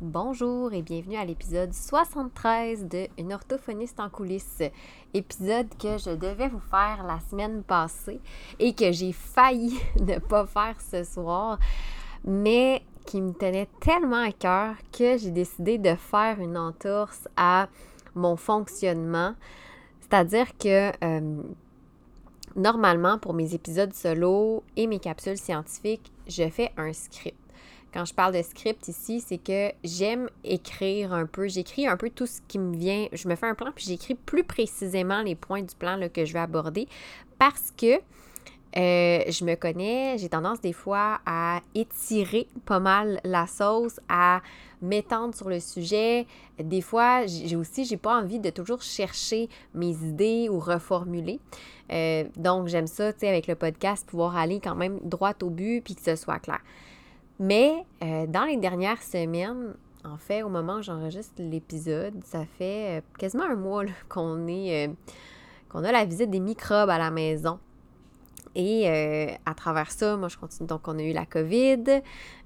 Bonjour et bienvenue à l'épisode 73 de Une orthophoniste en coulisses. Épisode que je devais vous faire la semaine passée et que j'ai failli ne pas faire ce soir, mais qui me tenait tellement à cœur que j'ai décidé de faire une entorse à mon fonctionnement. C'est-à-dire que euh, normalement, pour mes épisodes solo et mes capsules scientifiques, je fais un script. Quand je parle de script ici, c'est que j'aime écrire un peu. J'écris un peu tout ce qui me vient. Je me fais un plan, puis j'écris plus précisément les points du plan que je vais aborder parce que euh, je me connais, j'ai tendance des fois à étirer pas mal la sauce, à m'étendre sur le sujet. Des fois, j'ai aussi, j'ai pas envie de toujours chercher mes idées ou reformuler. Euh, donc, j'aime ça, tu sais, avec le podcast, pouvoir aller quand même droit au but puis que ce soit clair. Mais euh, dans les dernières semaines, en fait, au moment où j'enregistre l'épisode, ça fait euh, quasiment un mois qu'on est euh, qu'on a la visite des microbes à la maison. Et à travers ça, moi je continue. Donc on a eu la COVID,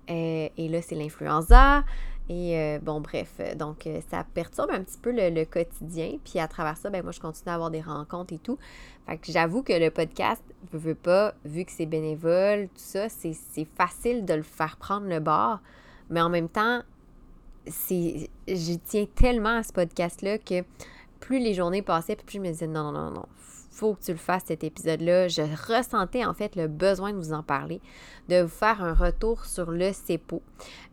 et là c'est l'influenza. Et euh, bon, bref, euh, donc euh, ça perturbe un petit peu le, quotidien. Puis à travers ça, ben moi, je continue à avoir des rencontres et tout. Fait que j'avoue que le podcast, je veux pas, vu que c'est bénévole, tout ça, c'est facile de le faire prendre le bord. Mais en même temps, c'est je tiens tellement à ce podcast-là que plus les journées passaient, plus je me disais non, non, non, non, faut que tu le fasses cet épisode-là. Je ressentais en fait le besoin de vous en parler, de vous faire un retour sur le CEPO,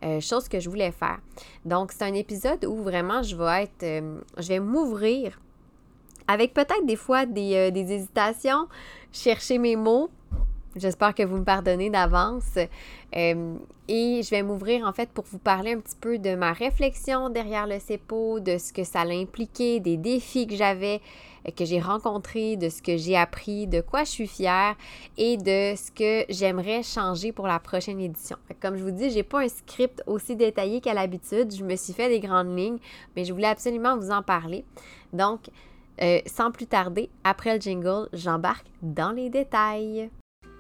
euh, chose que je voulais faire. Donc, c'est un épisode où vraiment je vais euh, m'ouvrir avec peut-être des fois des, euh, des hésitations, chercher mes mots, J'espère que vous me pardonnez d'avance. Euh, et je vais m'ouvrir en fait pour vous parler un petit peu de ma réflexion derrière le CEPO, de ce que ça l'a impliqué, des défis que j'avais, euh, que j'ai rencontrés, de ce que j'ai appris, de quoi je suis fière et de ce que j'aimerais changer pour la prochaine édition. Comme je vous dis, j'ai pas un script aussi détaillé qu'à l'habitude. Je me suis fait des grandes lignes, mais je voulais absolument vous en parler. Donc, euh, sans plus tarder, après le jingle, j'embarque dans les détails.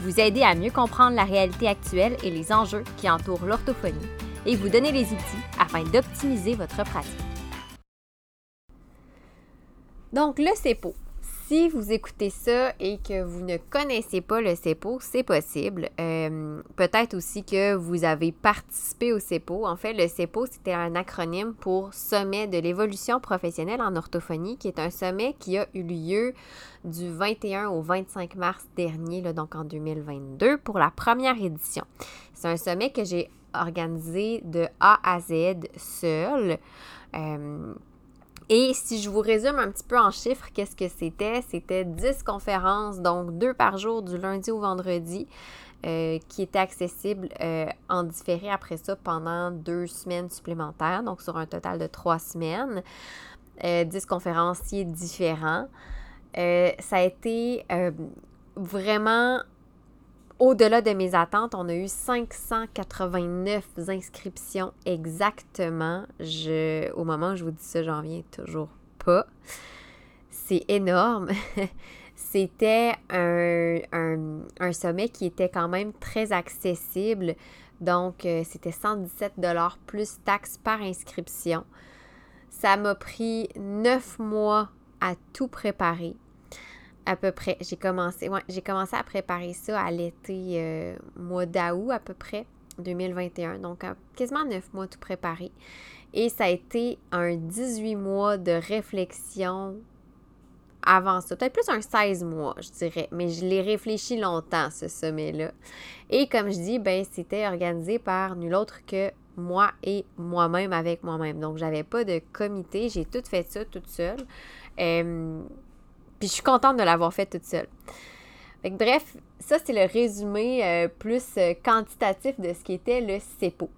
Vous aider à mieux comprendre la réalité actuelle et les enjeux qui entourent l'orthophonie et vous donner les outils afin d'optimiser votre pratique. Donc, le CEPO. Si vous écoutez ça et que vous ne connaissez pas le CEPO, c'est possible. Euh, peut-être aussi que vous avez participé au CEPO. En fait, le CEPO, c'était un acronyme pour Sommet de l'évolution professionnelle en orthophonie, qui est un sommet qui a eu lieu du 21 au 25 mars dernier, donc en 2022, pour la première édition. C'est un sommet que j'ai organisé de A à Z seul. Euh, et si je vous résume un petit peu en chiffres, qu'est-ce que c'était? C'était 10 conférences, donc deux par jour du lundi au vendredi, euh, qui étaient accessibles euh, en différé après ça pendant deux semaines supplémentaires, donc sur un total de trois semaines. 10 euh, conférenciers différents. Ça a été vraiment au-delà de mes attentes, on a eu 589 inscriptions exactement. Je, au moment où je vous dis ça, j'en viens toujours pas. C'est énorme. C'était un, un, sommet qui était quand même très accessible. Donc, euh, c'était 117 plus taxes par inscription. Ça m'a pris neuf mois à tout préparer à peu près. J'ai commencé, commencé à préparer ça à l'été, euh, mois d'août à peu près, 2021. Donc, quasiment neuf mois tout préparé. Et ça a été un 18 mois de réflexion avant ça. Peut-être plus un 16 mois, je dirais. Mais je l'ai réfléchi longtemps, ce sommet-là. Et comme je dis, ben, c'était organisé par nul autre que moi et moi-même avec moi-même. Donc, j'avais pas de comité. J'ai tout fait ça toute seule. Puis je suis contente de l'avoir fait toute seule. bref, ça c'est le résumé euh, plus euh, quantitatif de ce qui était le CEPO.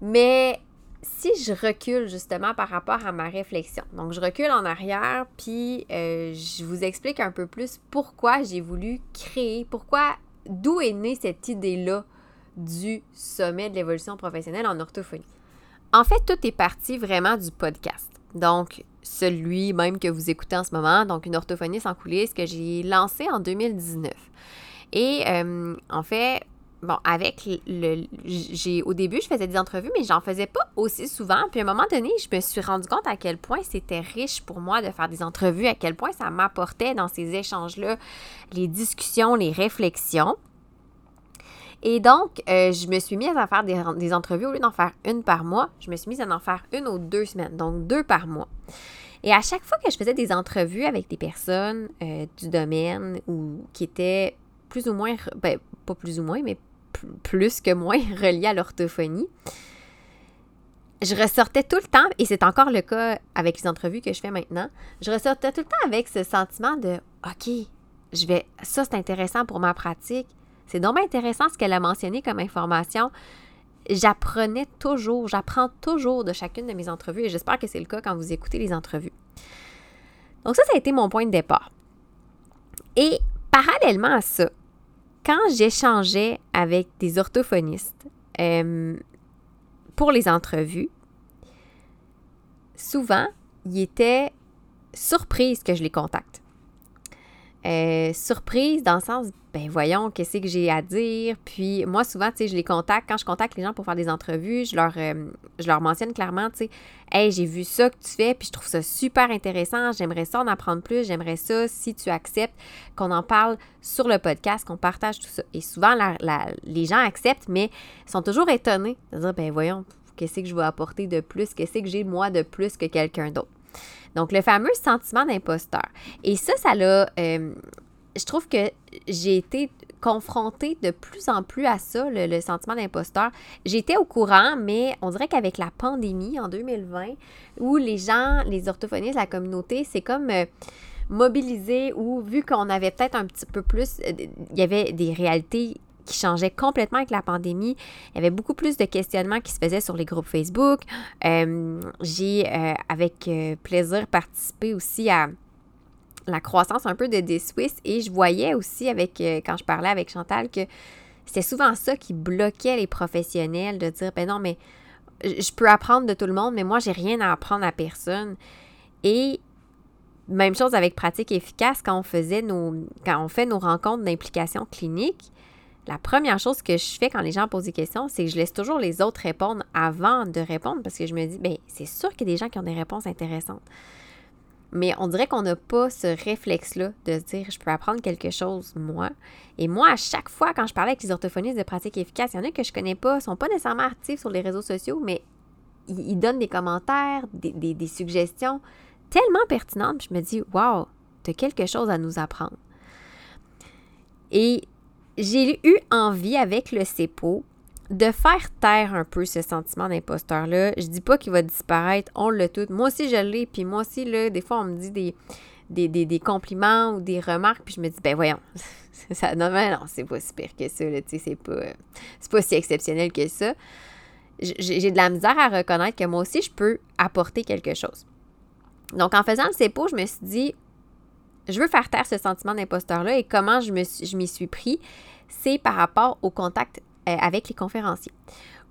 Mais si je recule justement par rapport à ma réflexion, donc je recule en arrière, puis euh, je vous explique un peu plus pourquoi j'ai voulu créer, pourquoi, d'où est née cette idée-là du sommet de l'évolution professionnelle en orthophonie. En fait, tout est parti vraiment du podcast. Donc, celui même que vous écoutez en ce moment, donc une orthophoniste en coulisses que j'ai lancé en 2019. Et euh, en fait, bon, avec le. J'ai, au début, je faisais des entrevues, mais j'en faisais pas aussi souvent. Puis à un moment donné, je me suis rendu compte à quel point c'était riche pour moi de faire des entrevues, à quel point ça m'apportait dans ces échanges-là les discussions, les réflexions. Et donc, euh, je me suis mise à faire des, entrevues. Au lieu d'en faire une par mois, je me suis mise à en faire une ou deux semaines, donc deux par mois. Et à chaque fois que je faisais des entrevues avec des personnes euh, du domaine ou qui étaient plus ou moins, ben, pas plus ou moins, mais plus que moins reliées à l'orthophonie, je ressortais tout le temps, et c'est encore le cas avec les entrevues que je fais maintenant, je ressortais tout le temps avec ce sentiment de OK, je vais, ça c'est intéressant pour ma pratique. C'est donc intéressant ce qu'elle a mentionné comme information. J'apprenais toujours, j'apprends toujours de chacune de mes entrevues et j'espère que c'est le cas quand vous écoutez les entrevues. Donc ça, ça a été mon point de départ. Et parallèlement à ça, quand j'échangeais avec des orthophonistes euh, pour les entrevues, souvent, ils étaient surprises que je les contacte. Euh, surprise dans le sens, ben voyons, qu'est-ce que j'ai à dire? Puis moi, souvent, tu sais, je les contacte. Quand je contacte les gens pour faire des entrevues, je leur, euh, mentionne clairement, tu sais, hey, j'ai vu ça que tu fais, puis je trouve ça super intéressant. J'aimerais ça en apprendre plus. J'aimerais ça, si tu acceptes, qu'on en parle sur le podcast, qu'on partage tout ça. Et souvent, les gens acceptent, mais sont toujours étonnés de dire, ben voyons, qu'est-ce que je vais apporter de plus? Qu'est-ce que j'ai moi de plus que quelqu'un d'autre? Donc, le fameux sentiment d'imposteur. Et ça, ça l'a... Euh, je trouve que j'ai été confrontée de plus en plus à ça, le, sentiment d'imposteur. J'étais au courant, mais on dirait qu'avec la pandémie en 2020, où les gens, les orthophonistes, la communauté, c'est comme euh, mobilisé ou vu qu'on avait peut-être un petit peu plus, euh, il y avait des réalités qui changeaient complètement avec la pandémie. Il y avait beaucoup plus de questionnements qui se faisaient sur les groupes Facebook. Euh, j'ai, avec plaisir, participé aussi à la croissance un peu de des Swiss et je voyais aussi avec euh, quand je parlais avec Chantal que c'était souvent ça qui bloquait les professionnels de dire ben non mais je peux apprendre de tout le monde mais moi j'ai rien à apprendre à personne et même chose avec pratique efficace quand on faisait nos quand on fait nos rencontres d'implication clinique la première chose que je fais quand les gens posent des questions, c'est que je laisse toujours les autres répondre avant de répondre parce que je me dis, ben c'est sûr qu'il y a des gens qui ont des réponses intéressantes. Mais on dirait qu'on n'a pas ce réflexe-là de se dire je peux apprendre quelque chose, moi. Et moi, à chaque fois, quand je parlais avec les orthophonistes de pratique efficace, il y en a que je connais pas, ne sont pas nécessairement actifs sur les réseaux sociaux, mais ils, donnent des commentaires, des, suggestions tellement pertinentes. je me dis, waouh, tu as quelque chose à nous apprendre. Et j'ai eu envie avec le CEPO de faire taire un peu ce sentiment d'imposteur-là. Je dis pas qu'il va disparaître, on le tout. Moi aussi, je l'ai, puis moi aussi, là, des fois, on me dit des, compliments ou des remarques, puis je me dis, ben voyons, ça, non, non, c'est pas si pire que ça, tu sais, c'est pas, c'est pas si exceptionnel que ça. J'ai de la misère à reconnaître que moi aussi, je peux apporter quelque chose. Donc, en faisant le CEPO, je me suis dit, je veux faire taire ce sentiment d'imposteur-là et comment je m'y suis, pris, c'est par rapport au contact euh, avec les conférenciers.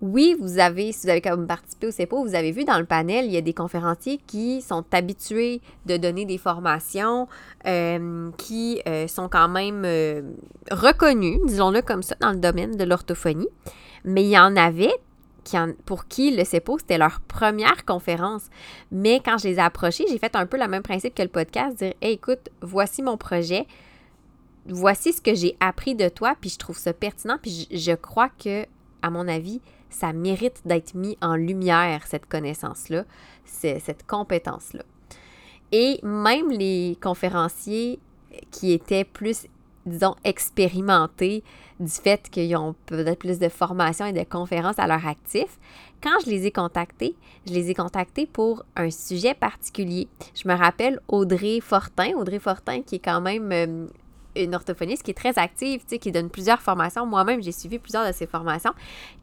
Oui, vous avez, si vous avez comme participé au CEPO, vous avez vu dans le panel, il y a des conférenciers qui sont habitués de donner des formations, euh, qui euh, sont quand même reconnus, disons-le comme ça, dans le domaine de l'orthophonie. Mais il y en avait pour qui le CEPO, c'était leur première conférence. Mais quand je les ai approchés, j'ai fait un peu le même principe que le podcast, dire écoute, voici mon projet, voici ce que j'ai appris de toi, puis je trouve ça pertinent, puis je, crois que, à mon avis, ça mérite d'être mis en lumière, cette connaissance-là, cette compétence-là. Et même les conférenciers qui étaient plus, disons, expérimentés du fait qu'ils ont peut-être plus de formation et de conférences à leur actif, quand je les ai contactés, je les ai contactés pour un sujet particulier. Je me rappelle Audrey Fortin, Audrey Fortin qui est quand même euh, une orthophoniste qui est très active, tu sais, qui donne plusieurs formations. Moi-même, j'ai suivi plusieurs de ses formations.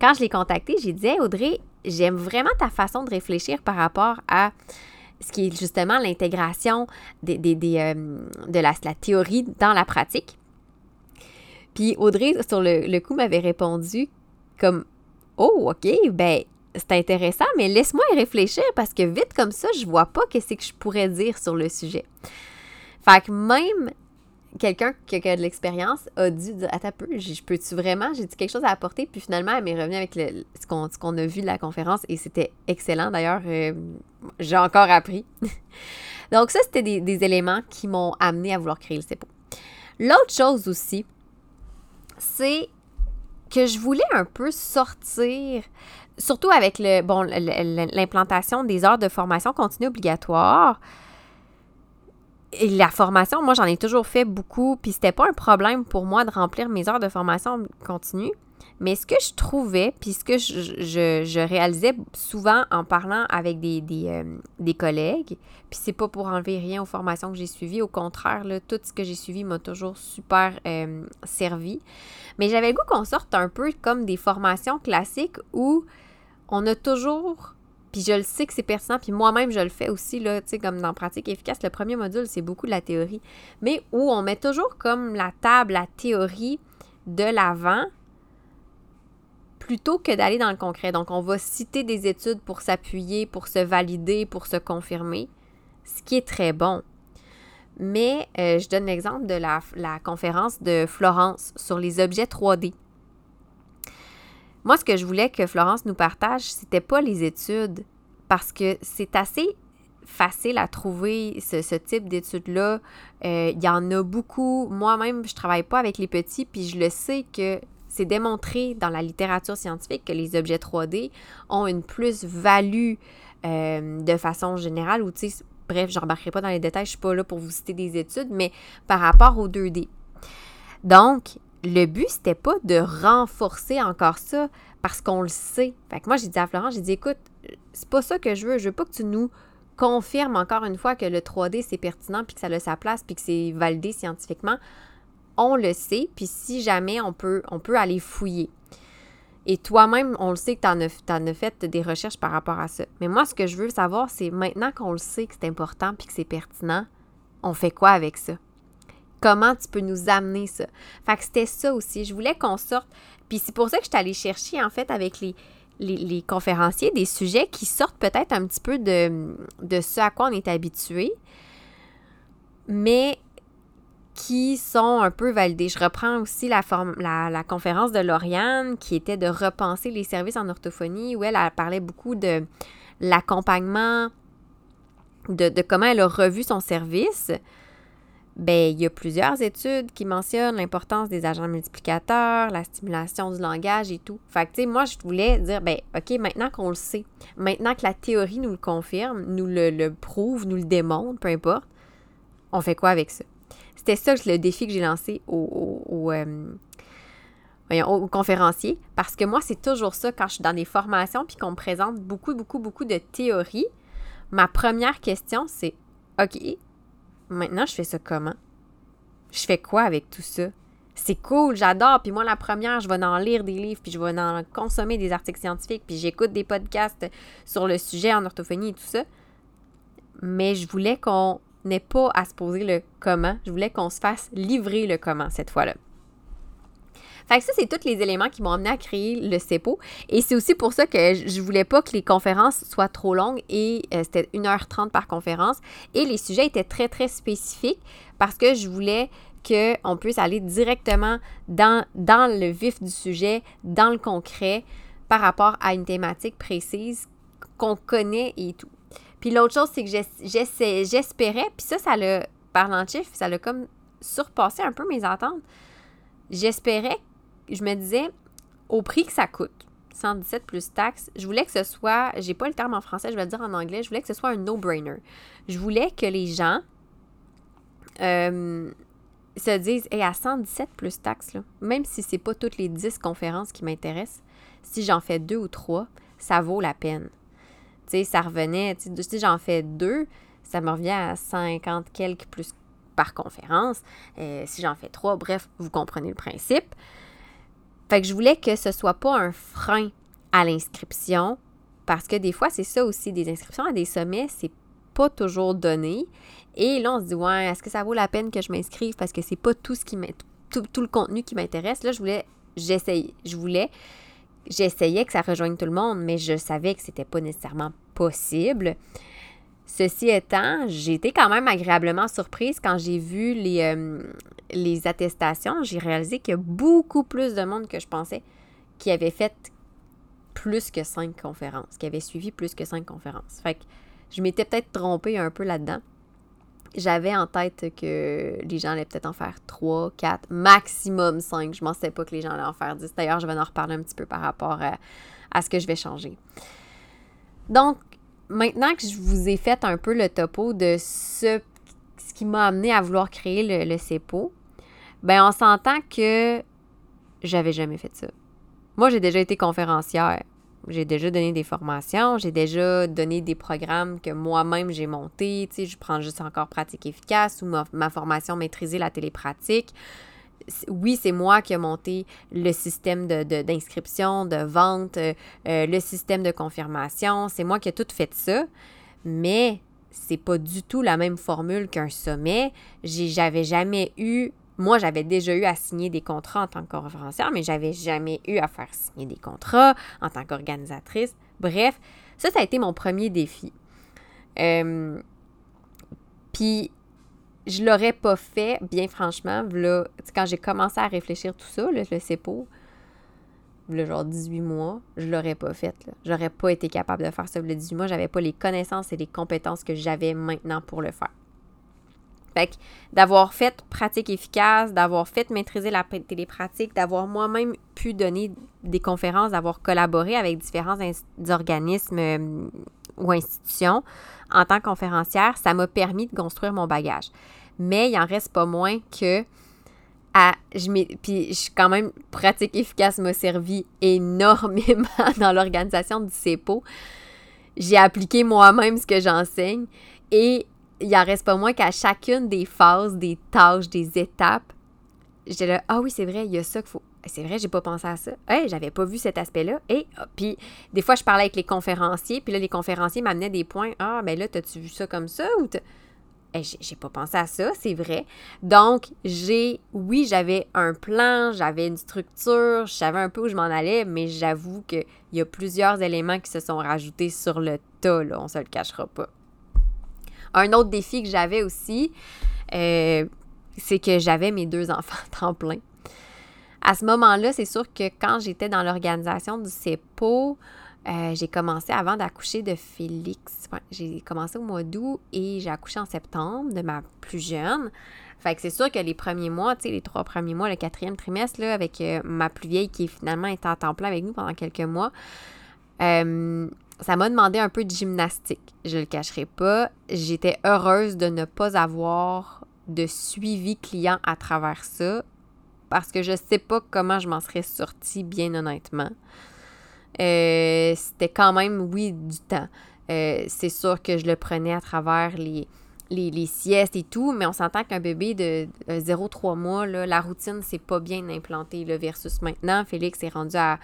Quand je l'ai contactée, j'ai dit Audrey, j'aime vraiment ta façon de réfléchir par rapport à ce qui est justement l'intégration des, euh, de la, théorie dans la pratique. Puis Audrey, sur le, coup, m'avait répondu comme Oh, OK, ben c'est intéressant, mais laisse-moi y réfléchir parce que vite comme ça, je vois pas qu'est-ce que je pourrais dire sur le sujet. Fait que même quelqu'un qui a de l'expérience a dû dire Attends peu, je peux-tu vraiment J'ai dit quelque chose à apporter, puis finalement, elle m'est revenue avec ce qu'on a vu de la conférence et c'était excellent. D'ailleurs, euh, j'ai encore appris. Donc, ça, c'était des, des, éléments qui m'ont amené à vouloir créer le CEPO. L'autre chose aussi, c'est que je voulais un peu sortir surtout avec le bon l'implantation des heures de formation continue obligatoire. Et la formation, moi, j'en ai toujours fait beaucoup, puis c'était pas un problème pour moi de remplir mes heures de formation continue. Mais ce que je trouvais, puis ce que je, réalisais souvent en parlant avec des, des, euh, collègues, puis c'est pas pour enlever rien aux formations que j'ai suivies, au contraire, là, tout ce que j'ai suivi m'a toujours super euh, servi. Mais j'avais le goût qu'on sorte un peu comme des formations classiques où on a toujours, puis je le sais que c'est pertinent, puis moi-même je le fais aussi, tu sais, comme dans pratique efficace, le premier module, c'est beaucoup de la théorie, mais où on met toujours comme la table, la théorie de l'avant, plutôt que d'aller dans le concret. Donc, on va citer des études pour s'appuyer, pour se valider, pour se confirmer, ce qui est très bon. Mais euh, je donne l'exemple de la, conférence de Florence sur les objets 3D. Moi, ce que je voulais que Florence nous partage, c'était pas les études, parce que c'est assez facile à trouver ce, type d'études-là. Euh, il y en a beaucoup. Moi-même, je travaille pas avec les petits, puis je le sais que c'est démontré dans la littérature scientifique que les objets 3D ont une plus-value euh, de façon générale, ou bref, je n'embarquerai pas dans les détails, je suis pas là pour vous citer des études, mais par rapport aux 2D. Donc, le but, c'était pas de renforcer encore ça parce qu'on le sait. Fait que moi, j'ai dit à Florent, j'ai dit, écoute, c'est pas ça que je veux. Je veux pas que tu nous confirmes encore une fois que le 3D, c'est pertinent, puis que ça a sa place, puis que c'est validé scientifiquement. On le sait, puis si jamais on peut, on peut aller fouiller. Et toi-même, on le sait que tu en, as fait des recherches par rapport à ça. Mais moi, ce que je veux savoir, c'est maintenant qu'on le sait que c'est important puis que c'est pertinent, on fait quoi avec ça? Comment tu peux nous amener ça? Fait que c'était ça aussi. Je voulais qu'on sorte. Puis c'est pour ça que je suis allée chercher, en fait, avec les, conférenciers, des sujets qui sortent peut-être un petit peu de ce à quoi on est habitué, mais qui sont un peu validés. Je reprends aussi la, la, la, conférence de Lauriane qui était de repenser les services en orthophonie, où elle, parlait beaucoup de l'accompagnement, de, comment elle a revu son service ben, il y a plusieurs études qui mentionnent l'importance des agents multiplicateurs, la stimulation du langage et tout. Fait que, tu sais, moi, je voulais dire, ben, OK, maintenant qu'on le sait, maintenant que la théorie nous le confirme, nous le, prouve, nous le démontre, peu importe, on fait quoi avec ça? C'était ça le défi que j'ai lancé au, au, euh, au conférencier, parce que moi, c'est toujours ça quand je suis dans des formations puis qu'on me présente beaucoup, beaucoup, beaucoup de théories. Ma première question, c'est OK, Maintenant, je fais ça comment? Je fais quoi avec tout ça? C'est cool, j'adore. Puis moi, la première, je vais en lire des livres, puis je vais en consommer des articles scientifiques, puis j'écoute des podcasts sur le sujet en orthophonie et tout ça. Mais je voulais qu'on n'ait pas à se poser le comment. Je voulais qu'on se fasse livrer le comment cette fois-là. Fait que ça, c'est tous les éléments qui m'ont amené à créer le CEPO. Et c'est aussi pour ça que je voulais pas que les conférences soient trop longues et euh, c'était 1h30 par conférence. Et les sujets étaient très, très spécifiques parce que je voulais qu'on puisse aller directement dans, dans le vif du sujet, dans le concret, par rapport à une thématique précise qu'on connaît et tout. Puis l'autre chose, c'est que j'espérais, puis ça, ça l'a, parlant de chiffres, ça l'a comme surpassé un peu mes attentes. J'espérais je me disais, au prix que ça coûte, 117 plus taxes, je voulais que ce soit, j'ai pas le terme en français, je vais le dire en anglais, je voulais que ce soit un no-brainer. Je voulais que les gens se disent, et à 117 plus taxes, même si c'est pas toutes les 10 conférences qui m'intéressent, si j'en fais deux ou trois, ça vaut la peine. Tu sais, ça revenait, si j'en fais deux, ça me revient à 50 quelques plus par conférence. Euh, si j'en fais trois, bref, vous comprenez le principe. Fait que je voulais que ce soit pas un frein à l'inscription, parce que des fois, c'est ça aussi, des inscriptions à des sommets, c'est pas toujours donné. Et là, on se dit, ouais, est-ce que ça vaut la peine que je m'inscrive parce que c'est pas tout ce qui tout, tout, le contenu qui m'intéresse? Là, je voulais, j'essayais, je voulais, j'essayais que ça rejoigne tout le monde, mais je savais que c'était pas nécessairement possible. Ceci étant, j'ai été quand même agréablement surprise quand j'ai vu les, euh, les attestations. J'ai réalisé qu'il y a beaucoup plus de monde que je pensais qui avait fait plus que cinq conférences, qui avait suivi plus que cinq conférences. Fait que je m'étais peut-être trompée un peu là-dedans. J'avais en tête que les gens allaient peut-être en faire trois, quatre, maximum cinq. Je ne pensais pas que les gens allaient en faire dix. D'ailleurs, je vais en reparler un petit peu par rapport à, à ce que je vais changer. Donc, maintenant que je vous ai fait un peu le topo de ce, ce qui m'a amené à vouloir créer le, le CEPO, ben on s'entend que j'avais jamais fait ça. Moi, j'ai déjà été conférencière. J'ai déjà donné des formations, j'ai déjà donné des programmes que moi-même j'ai montés. Tu sais, je prends juste encore pratique efficace ou ma, formation maîtriser la télépratique. Oui, c'est moi qui ai monté le système d'inscription, de, vente, euh, euh, le système de confirmation. C'est moi qui ai tout fait ça. Mais c'est pas du tout la même formule qu'un sommet. J'avais jamais eu moi, j'avais déjà eu à signer des contrats en tant que mais j'avais jamais eu à faire signer des contrats en tant qu'organisatrice. Bref, ça, ça a été mon premier défi. Euh, puis, je l'aurais pas fait, bien franchement, là, quand j'ai commencé à réfléchir tout ça, là, le CEPO, le genre 18 mois, je l'aurais pas fait. J'aurais pas été capable de faire ça le 18 mois. J'avais pas les connaissances et les compétences que j'avais maintenant pour le faire. Fait d'avoir fait pratique efficace, d'avoir fait maîtriser la télépratique, d'avoir moi-même pu donner des conférences, d'avoir collaboré avec différents organismes euh, ou institutions en tant que conférencière, ça m'a permis de construire mon bagage. Mais il en reste pas moins que à, je puis je, quand même, pratique efficace m'a servi énormément dans l'organisation du CEPO. J'ai appliqué moi-même ce que j'enseigne et il en reste pas moins qu'à chacune des phases, des tâches, des étapes, j'étais là, ah oui, c'est vrai, il y a ça qu'il faut. C'est vrai, j'ai pas pensé à ça. Hey, j'avais pas vu cet aspect-là. Et ah, puis, des fois, je parlais avec les conférenciers, puis là, les conférenciers m'amenaient des points. Ah, ben là, t'as-tu vu ça comme ça ou hey, j'ai pas pensé à ça, c'est vrai. Donc, j'ai, oui, j'avais un plan, j'avais une structure, je savais un peu où je m'en allais, mais j'avoue qu'il y a plusieurs éléments qui se sont rajoutés sur le tas, là, on se le cachera pas. Un autre défi que j'avais aussi, euh, c'est que j'avais mes deux enfants à temps plein. À ce moment-là, c'est sûr que quand j'étais dans l'organisation du CEPO, euh, j'ai commencé avant d'accoucher de Félix. j'ai commencé au mois d'août et j'ai accouché en septembre de ma plus jeune. Fait c'est sûr que les premiers mois, tu sais, les trois premiers mois, le quatrième trimestre, avec euh, ma plus vieille qui finalement était à temps plein avec nous pendant quelques mois, ça m'a demandé un peu de gymnastique. Je le cacherai pas. J'étais heureuse de ne pas avoir de suivi client à travers ça parce que je sais pas comment je m'en serais sortie, bien honnêtement. Euh, c'était quand même, oui, du temps. Euh, c'est sûr que je le prenais à travers les, les, siestes et tout, mais on s'entend qu'un bébé de 0-3 mois, la routine, c'est pas bien implanté là, versus maintenant. Félix est rendu à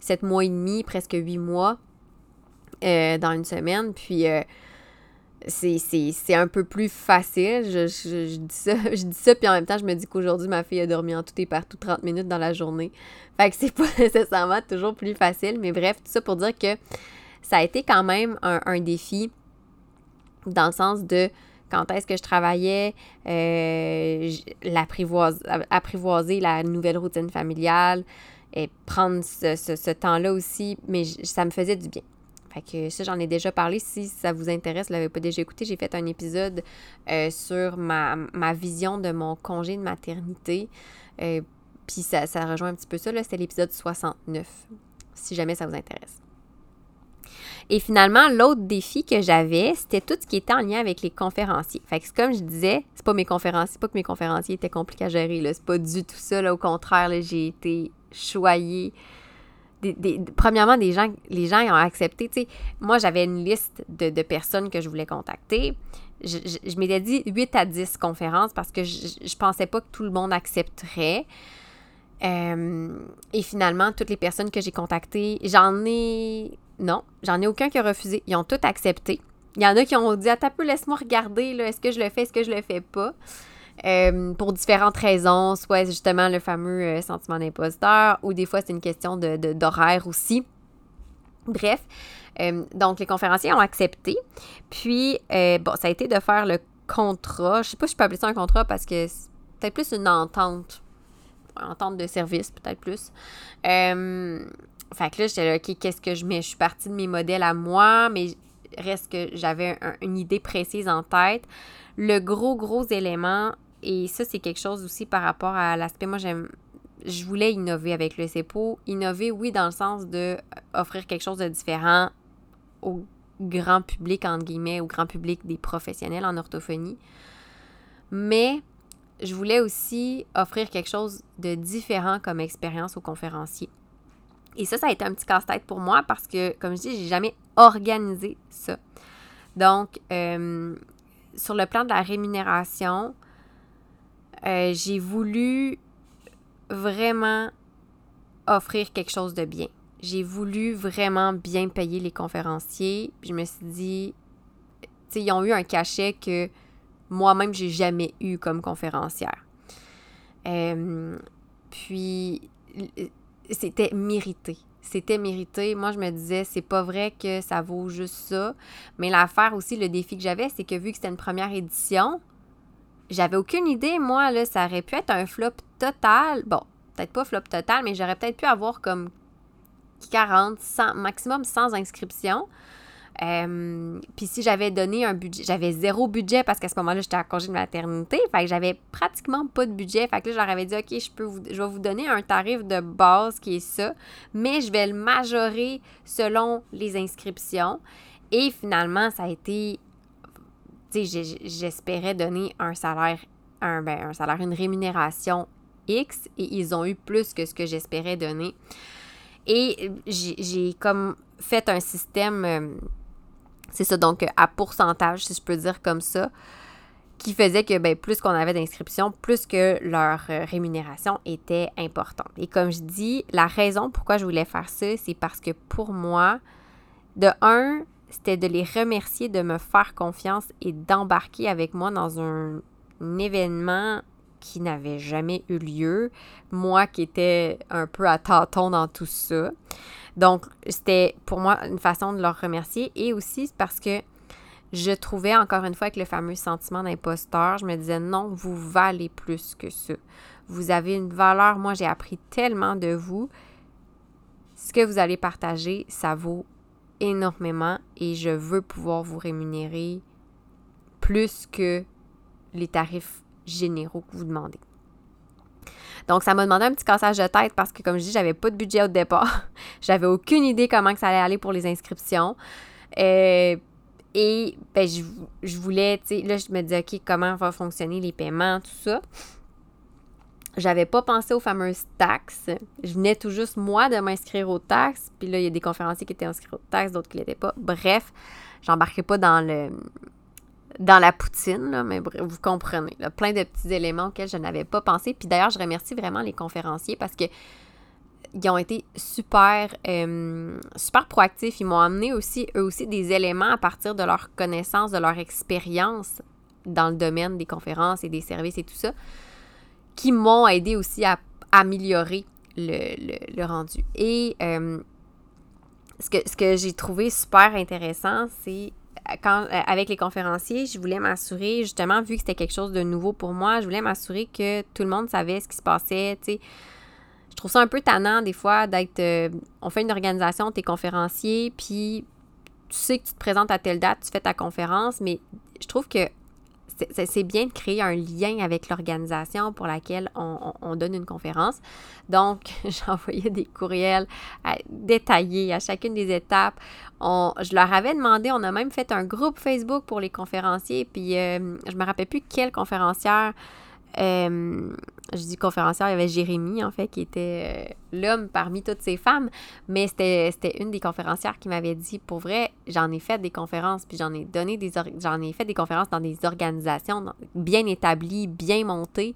7 mois et demi, presque 8 mois. Euh, dans une semaine. Puis euh, c'est un peu plus facile. Je, dis ça, je dis ça, puis en même temps, je me dis qu'aujourd'hui, ma fille a dormi en tout et partout 30 minutes dans la journée. Fait que c'est pas nécessairement toujours plus facile. Mais bref, tout ça pour dire que ça a été quand même un, défi dans le sens de quand est-ce que je travaillais, euh, apprivoiser la nouvelle routine familiale et prendre ce, ce temps-là aussi, mais ça me faisait du bien. Fait que ça, j'en ai déjà parlé. Si ça vous intéresse, vous l'avez pas déjà écouté, j'ai fait un épisode euh, sur ma, vision de mon congé de maternité. Euh, puis ça, ça, rejoint un petit peu ça. C'était l'épisode 69, si jamais ça vous intéresse. Et finalement, l'autre défi que j'avais, c'était tout ce qui était en lien avec les conférenciers. Fait que comme je disais, c'est pas mes conférenciers, pas que mes conférenciers étaient compliqués à gérer. C'est pas du tout ça. Là, au contraire, j'ai été choyée premièrement, des gens, les gens ont accepté. Moi, j'avais une liste de, personnes que je voulais contacter. Je, m'étais dit 8 à 10 conférences parce que je, je pensais pas que tout le monde accepterait. Euh, et finalement, toutes les personnes que j'ai contactées, j'en ai. Non, j'en ai aucun qui a refusé. Ils ont tout accepté. Il y en a qui ont dit Attends peu, laisse-moi regarder, est-ce que je le fais, est-ce que je le fais pas. Euh, pour différentes raisons, soit justement le fameux euh, sentiment d'imposteur, ou des fois c'est une question de, d'horaire aussi. Bref, donc les conférenciers ont accepté. Puis, bon, ça a été de faire le contrat. Je sais pas si je peux appeler ça un contrat parce que c'est peut-être plus une entente entente de service, peut-être plus. Euh, fait que là, j'étais là, OK, qu'est-ce que je mets? Je suis partie de mes modèles à moi, mais reste que j'avais une idée précise en tête. Le gros, gros élément, et ça, c'est quelque chose aussi par rapport à l'aspect, moi, j'aime, je voulais innover avec le CEPO. Innover, oui, dans le sens de offrir quelque chose de différent au grand public, entre guillemets, au grand public des professionnels en orthophonie. Mais je voulais aussi offrir quelque chose de différent comme expérience aux conférenciers. Et ça, ça a été un petit casse-tête pour moi parce que, comme je dis, j'ai jamais organisé ça. Donc, euh, sur le plan de la rémunération, euh, j'ai voulu vraiment offrir quelque chose de bien. J'ai voulu vraiment bien payer les conférenciers. Je me suis dit, tu ils ont eu un cachet que moi-même, j'ai jamais eu comme conférencière. Euh, puis, c'était mérité. C'était mérité. Moi, je me disais, c'est pas vrai que ça vaut juste ça. Mais l'affaire aussi, le défi que j'avais, c'est que vu que c'était une première édition, j'avais aucune idée, moi, là, ça aurait pu être un flop total. Bon, peut-être pas flop total, mais j'aurais peut-être pu avoir comme 40, 100, maximum 100 inscriptions. Euh, puis si j'avais donné un budget, j'avais zéro budget parce qu'à ce moment-là, j'étais à congé de maternité. Fait que j'avais pratiquement pas de budget. Fait que là, j'aurais dit, OK, je, peux je vais vous donner un tarif de base qui est ça, mais je vais le majorer selon les inscriptions. Et finalement, ça a été, j'espérais donner un salaire, un, ben, un salaire, une rémunération X et ils ont eu plus que ce que j'espérais donner. Et j'ai comme fait un système euh, c'est ça, donc à pourcentage, si je peux dire comme ça, qui faisait que ben, plus qu'on avait d'inscriptions, plus que leur euh, rémunération était importante. Et comme je dis, la raison pourquoi je voulais faire ça, c'est parce que pour moi, de un, c'était de les remercier de me faire confiance et d'embarquer avec moi dans un, événement qui n'avait jamais eu lieu, moi qui étais un peu à tâtons dans tout ça. Donc, c'était pour moi une façon de leur remercier et aussi parce que je trouvais encore une fois avec le fameux sentiment d'imposteur, je me disais non, vous valez plus que ça. Vous avez une valeur, moi j'ai appris tellement de vous. Ce que vous allez partager, ça vaut énormément et je veux pouvoir vous rémunérer plus que les tarifs généraux que vous demandez. Donc, ça m'a demandé un petit cassage de tête parce que, comme je dis, j'avais pas de budget au départ. j'avais aucune idée comment ça allait aller pour les inscriptions. Euh, et ben, je, voulais, tu sais, là, je me disais, OK, comment vont fonctionner les paiements, tout ça. J'avais pas pensé aux fameuses taxes. Je venais tout juste, moi, de m'inscrire aux taxes. Puis là, il y a des conférenciers qui étaient inscrits aux taxes, d'autres qui l'étaient pas. Bref, j'embarquais pas dans le, dans la poutine, mais vous comprenez, plein de petits éléments auxquels je n'avais pas pensé. Puis d'ailleurs, je remercie vraiment les conférenciers parce que ils ont été super, euh, super proactifs. Ils m'ont amené aussi, eux aussi, des éléments à partir de leur connaissance, de leur expérience dans le domaine des conférences et des services et tout ça, qui m'ont aidé aussi à améliorer le, rendu. Et euh, ce que, ce que j'ai trouvé super intéressant, c'est quand, euh, avec les conférenciers, je voulais m'assurer, justement, vu que c'était quelque chose de nouveau pour moi, je voulais m'assurer que tout le monde savait ce qui se passait. Je trouve ça un peu tannant, des fois, d'être... Euh, on fait une organisation, t'es conférencier, puis tu sais que tu te présentes à telle date, tu fais ta conférence, mais je trouve que c'est bien de créer un lien avec l'organisation pour laquelle on, donne une conférence. Donc, j'envoyais des courriels détaillés à chacune des étapes. je leur avais demandé, on a même fait un groupe Facebook pour les conférenciers, puis euh, je me rappelle plus quelle conférencière euh, je dis conférencière, il y avait Jérémy, en fait, qui était euh, l'homme parmi toutes ces femmes, mais c'était une des conférencières qui m'avait dit, pour vrai, j'en ai fait des conférences, puis j'en ai donné des, j'en ai fait des conférences dans des organisations bien établies, bien montées,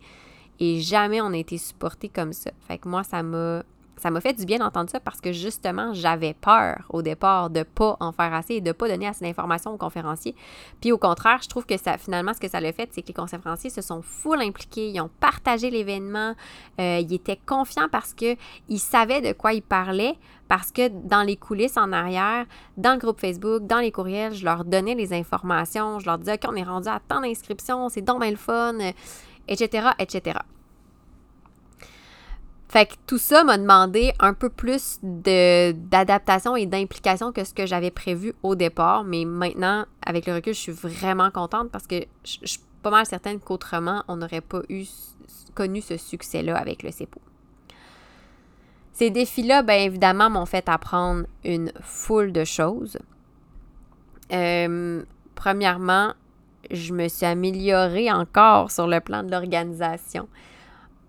et jamais on a été supporté comme ça. Fait que moi, ça m'a ça m'a fait du bien d'entendre ça parce que justement, j'avais peur au départ de pas en faire assez et de pas donner assez d'informations aux conférenciers. Puis au contraire, je trouve que finalement, ce que ça l'a fait, c'est que les conférenciers se sont full impliqués, ils ont partagé l'événement, euh, ils étaient confiants parce qu'ils savaient de quoi ils parlaient, parce que dans les coulisses en arrière, dans le groupe Facebook, dans les courriels, je leur donnais les informations, je leur disais, OK, on est rendu à tant d'inscriptions, c'est donc bien le fun, etc., etc. Fait que tout ça m'a demandé un peu plus d'adaptation et d'implication que ce que j'avais prévu au départ. Mais maintenant, avec le recul, je suis vraiment contente parce que je, suis pas mal certaine qu'autrement, on n'aurait pas eu connu ce succès-là avec le CEPO. Ces défis-là, bien évidemment, m'ont fait apprendre une foule de choses. Euh, premièrement, je me suis améliorée encore sur le plan de l'organisation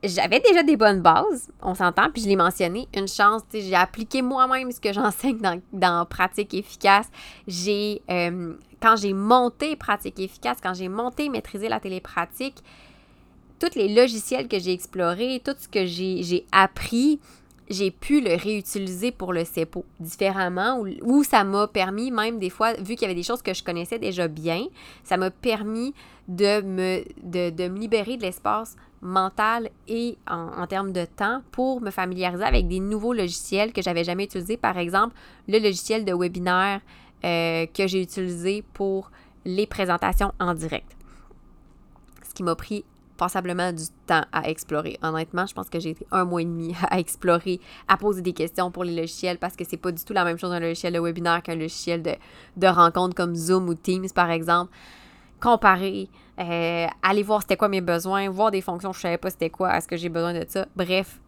j'avais déjà des bonnes bases, on s'entend, puis je l'ai mentionné, une chance, j'ai appliqué moi-même ce que j'enseigne dans, dans, Pratique efficace. J'ai, euh, quand j'ai monté Pratique efficace, quand j'ai monté Maîtriser la télépratique, tous les logiciels que j'ai explorés, tout ce que j'ai appris, j'ai pu le réutiliser pour le CEPO différemment, ou, ça m'a permis même des fois, vu qu'il y avait des choses que je connaissais déjà bien, ça m'a permis de me, de, de me libérer de l'espace mental et en, termes de temps pour me familiariser avec des nouveaux logiciels que j'avais jamais utilisés. Par exemple, le logiciel de webinaire euh, que j'ai utilisé pour les présentations en direct. Ce qui m'a pris passablement du temps à explorer. Honnêtement, je pense que j'ai été un mois et demi à explorer, à poser des questions pour les logiciels parce que c'est pas du tout la même chose un logiciel de webinaire qu'un logiciel de, de rencontre comme Zoom ou Teams, par exemple. Comparer, euh, aller voir c'était quoi mes besoins, voir des fonctions que je savais pas c'était quoi, est-ce que j'ai besoin de ça. Bref,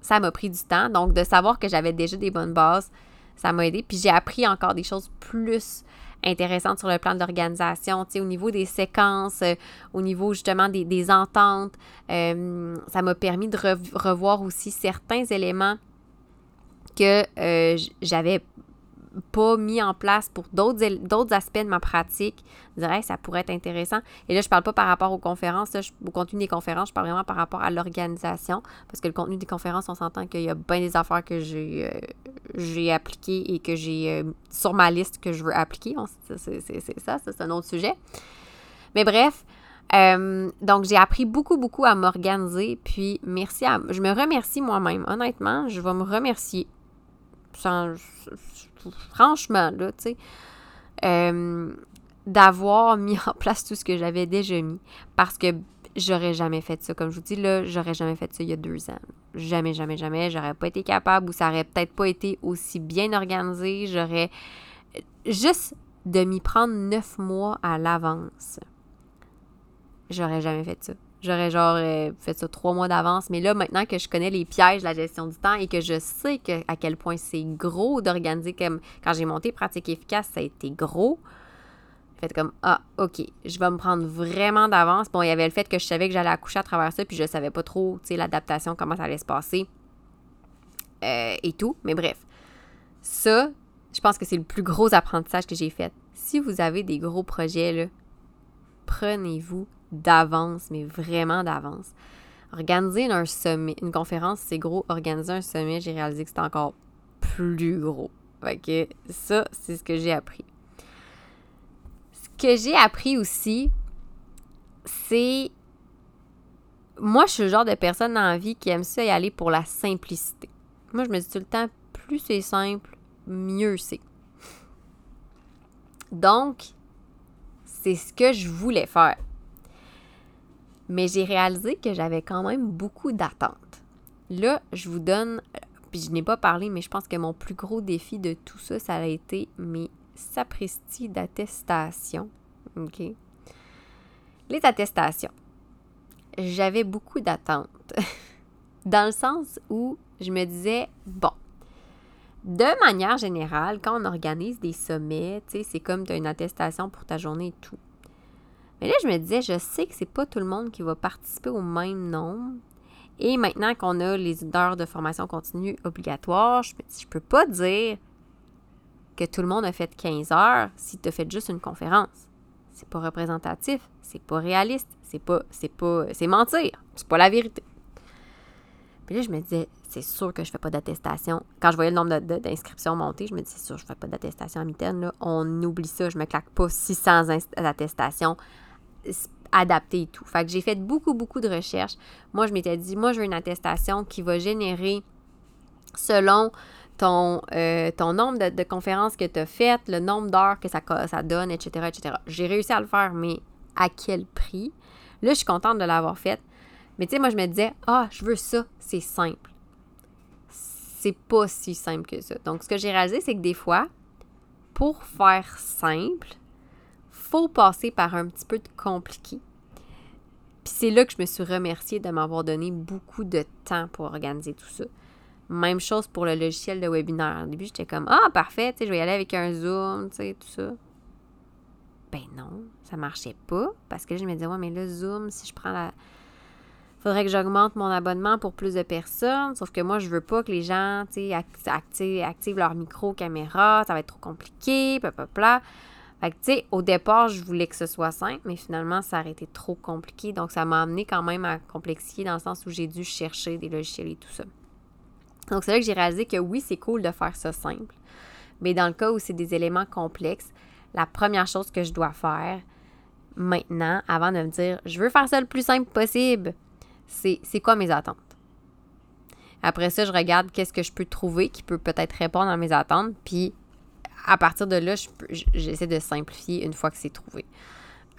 ça m'a pris du temps. Donc, de savoir que j'avais déjà des bonnes bases, ça m'a aidé. Puis j'ai appris encore des choses plus intéressantes sur le plan de l'organisation, au niveau des séquences, euh, au niveau justement des, ententes. Euh, ça m'a permis de revoir aussi certains éléments que j'avais pas mis en place pour d'autres aspects de ma pratique, je dirais ça pourrait être intéressant. Et là, je parle pas par rapport aux conférences, au contenu des conférences, je parle vraiment par rapport à l'organisation, parce que le contenu des conférences, on s'entend qu'il y a bien des affaires que j'ai euh, appliquées et que j'ai euh, sur ma liste que je veux appliquer. C'est ça, c'est un autre sujet. Mais bref, euh, donc, j'ai appris beaucoup, beaucoup à m'organiser. Puis, merci à. Je me remercie moi-même. Honnêtement, je vais me remercier. Sans, franchement, là, tu sais, euh, d'avoir mis en place tout ce que j'avais déjà mis. Parce que j'aurais jamais fait ça. Comme je vous dis, là, j'aurais jamais fait ça il y a deux ans. Jamais, jamais, jamais. J'aurais pas été capable ou ça aurait peut-être pas été aussi bien organisé. J'aurais juste de m'y prendre neuf mois à l'avance. J'aurais jamais fait ça. J'aurais genre euh, fait ça trois mois d'avance. Mais là, maintenant que je connais les pièges de la gestion du temps et que je sais que, à quel point c'est gros d'organiser comme quand j'ai monté Pratique Efficace, ça a été gros. Fait comme Ah, OK, je vais me prendre vraiment d'avance. Bon, il y avait le fait que je savais que j'allais accoucher à travers ça, puis je savais pas trop, tu sais, l'adaptation, comment ça allait se passer. Euh, et tout. Mais bref. Ça, je pense que c'est le plus gros apprentissage que j'ai fait. Si vous avez des gros projets, là, prenez-vous d'avance, mais vraiment d'avance. Organiser un sommet, une conférence, c'est gros. Organiser un sommet, j'ai réalisé que c'était encore plus gros. Fait ça, c'est ce que j'ai appris. Ce que j'ai appris aussi, c'est. Moi, je suis le genre de personne dans la vie qui aime ça y aller pour la simplicité. Moi, je me dis tout le temps, plus c'est simple, mieux c'est. Donc, c'est ce que je voulais faire. Mais j'ai réalisé que j'avais quand même beaucoup d'attentes. Là, je vous donne, puis je n'ai pas parlé, mais je pense que mon plus gros défi de tout ça, ça a été mes sapristis d'attestation. OK? Les attestations. J'avais beaucoup d'attentes. Dans le sens où je me disais, bon, de manière générale, quand on organise des sommets, c'est comme tu as une attestation pour ta journée et tout. Mais là, je me disais, je sais que c'est pas tout le monde qui va participer au même nombre. Et maintenant qu'on a les heures de formation continue obligatoires, je je peux pas dire que tout le monde a fait 15 heures si tu as fait juste une conférence. C'est pas représentatif, c'est pas réaliste, c'est pas c'est pas c'est mentir, c'est pas la vérité. Puis là je me disais c'est sûr que je fais pas d'attestation. Quand je voyais le nombre d'inscriptions monter, je me disais c'est sûr je fais pas d'attestation à mi-temps on oublie ça, je me claque pas 600 attestations adaptées et tout. Fait que j'ai fait beaucoup beaucoup de recherches. Moi je m'étais dit moi je veux une attestation qui va générer selon ton, euh, ton nombre de, conférences que tu as faites, le nombre d'heures que ça, ça donne, etc., etc. J'ai réussi à le faire, mais à quel prix? Là, je suis contente de l'avoir faite. Mais tu sais, moi, je me disais, ah, je veux ça, c'est simple. C'est pas si simple que ça. Donc, ce que j'ai réalisé, c'est que des fois, pour faire simple, faut passer par un petit peu de compliqué. Puis c'est là que je me suis remerciée de m'avoir donné beaucoup de temps pour organiser tout ça. Même chose pour le logiciel de webinaire. Au début, j'étais comme Ah, parfait, je vais y aller avec un Zoom, tu sais, tout ça. Ben non, ça marchait pas. Parce que je me disais, ouais, mais le Zoom, si je prends la. Faudrait que j'augmente mon abonnement pour plus de personnes. Sauf que moi, je veux pas que les gens, tu sais, activent, leur micro, caméra. Ça va être trop compliqué, bla, Fait tu sais, au départ, je voulais que ce soit simple, mais finalement, ça aurait été trop compliqué. Donc, ça m'a amené quand même à complexifier dans le sens où j'ai dû chercher des logiciels et tout ça. Donc, c'est là que j'ai réalisé que oui, c'est cool de faire ça simple. Mais dans le cas où c'est des éléments complexes, la première chose que je dois faire maintenant, avant de me dire je veux faire ça le plus simple possible, c'est c'est quoi mes attentes? Après ça, je regarde qu'est-ce que je peux trouver qui peut peut-être répondre à mes attentes. Puis à partir de là, j'essaie de simplifier une fois que c'est trouvé.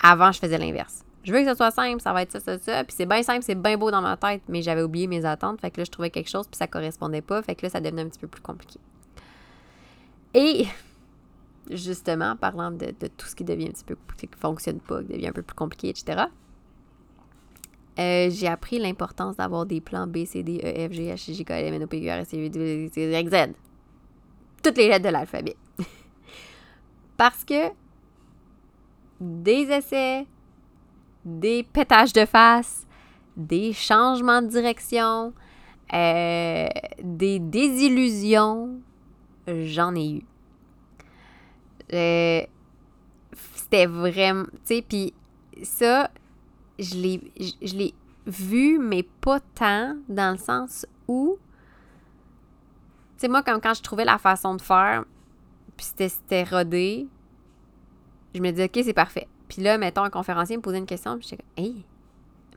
Avant, je faisais l'inverse je veux que ce soit simple, ça va être ça, ça, ça. Puis c'est bien simple, c'est bien beau dans ma tête, mais j'avais oublié mes attentes. Fait que là, je trouvais quelque chose, puis ça correspondait pas. Fait que là, ça devenait un petit peu plus compliqué. Et justement, parlant de, tout ce qui devient un petit peu qui fonctionne pas, qui devient un peu plus compliqué, etc. Euh, j'ai appris l'importance d'avoir des plans B, C, D, E, F, G, H, J, K, L, M, N, O, P, Q, R, S, T, U, W, X, Z. Toutes les lettres de l'alphabet. Parce que des essais, des pétages de face, des changements de direction, euh, des désillusions, j'en ai eu. Euh, c'était vraiment, tu sais, puis ça, je l'ai, vu, mais pas tant, dans le sens où, tu sais, moi, comme quand je trouvais la façon de faire, puis c'était, rodé, je me disais, OK, c'est parfait. Puis là, mettons, un conférencier me posait une question, puis j'étais comme, hey,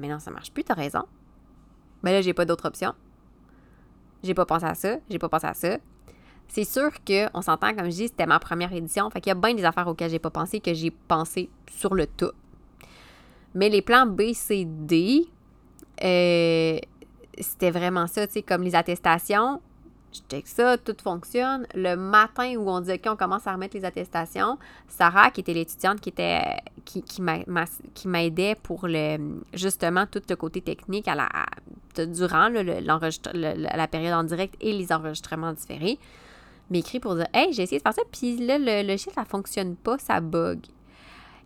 mais non, ça marche plus, t'as raison. Mais là, j'ai pas d'autre option. J'ai pas pensé à ça, j'ai pas pensé à ça. C'est sûr qu'on s'entend, comme je dis, c'était ma première édition. Fait qu'il y a bien des affaires auxquelles j'ai pas pensé que j'ai pensé sur le tout. Mais les plans B, C, D, euh, c'était vraiment ça, tu sais, comme les attestations je check ça, tout fonctionne. Le matin où on dit OK, on commence à remettre les attestations, Sarah, qui était l'étudiante qui était qui, qui m'aidait pour le justement tout le côté technique à la, durant la période en direct et les enregistrements différés, m'écrit pour dire Hey, j'ai essayé de faire ça, puis là, le, le ça fonctionne pas, ça bug.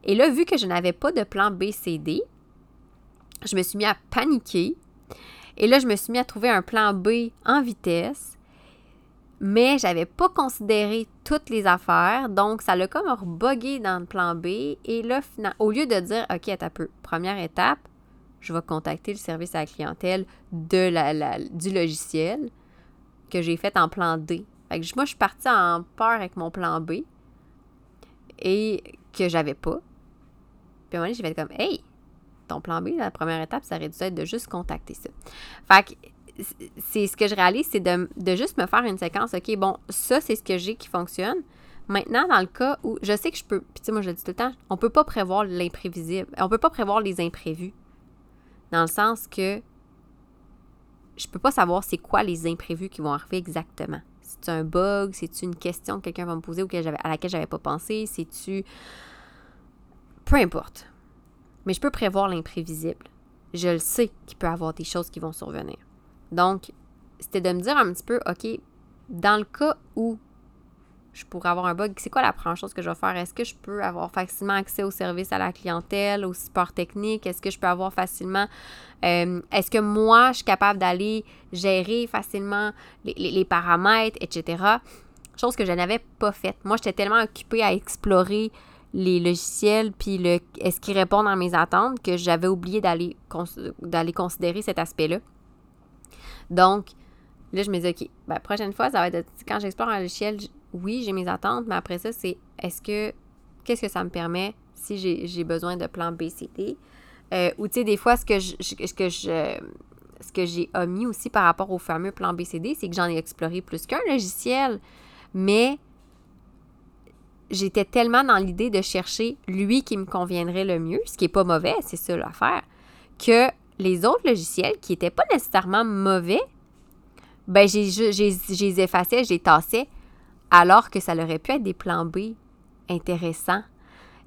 Et là, vu que je n'avais pas de plan B, C, D, je me suis mis à paniquer. Et là, je me suis mis à trouver un plan B en vitesse mais j'avais pas considéré toutes les affaires, donc ça l'a comme rebogué dans le plan B. Et là, au lieu de dire, OK, à peu, première étape, je vais contacter le service à la clientèle de la, du logiciel que j'ai fait en plan D. Fait que moi, je suis partie en peur avec mon plan B et que j'avais pas. Puis à un moment j'ai fait comme, hey, ton plan B, la première étape, ça aurait dû être de juste contacter ça. Fait que c'est ce que je réalise, c'est de, juste me faire une séquence. OK, bon, ça, c'est ce que j'ai qui fonctionne. Maintenant, dans le cas où je sais que je peux, puis tu sais, moi, je le dis tout le temps, on peut pas prévoir l'imprévisible. On peut pas prévoir les imprévus. Dans le sens que je peux pas savoir c'est quoi les imprévus qui vont arriver exactement. C'est un bug, c'est une question que quelqu'un va me poser ou à laquelle j'avais pas pensé, c'est-tu peu importe. Mais je peux prévoir l'imprévisible. Je le sais qu'il peut y avoir des choses qui vont survenir. Donc, c'était de me dire un petit peu, OK, dans le cas où je pourrais avoir un bug, c'est quoi la première chose que je vais faire? Est-ce que je peux avoir facilement accès au service à la clientèle, au support technique? Est-ce que je peux avoir facilement... Euh, est-ce que moi, je suis capable d'aller gérer facilement les, paramètres, etc.? Chose que je n'avais pas faite. Moi, j'étais tellement occupée à explorer les logiciels, puis le, est-ce qu'ils répondent à mes attentes, que j'avais oublié d'aller, d'aller considérer cet aspect-là. Donc, là, je me dis, OK, ben, prochaine fois, ça va être quand j'explore un logiciel, oui, j'ai mes attentes, mais après ça, c'est est-ce que, qu'est-ce que ça me permet si j'ai besoin de plan BCD? Euh, ou, tu sais, des fois, ce que ce que je, ce que j'ai omis aussi par rapport au fameux plan BCD, c'est que j'en ai exploré plus qu'un logiciel, mais j'étais tellement dans l'idée de chercher lui qui me conviendrait le mieux, ce qui n'est pas mauvais, c'est ça l'affaire, que les autres logiciels qui n'étaient pas nécessairement mauvais, ben j'ai, j'ai, j'ai les effaçais, les tassais, alors que ça aurait pu être des plans B intéressants.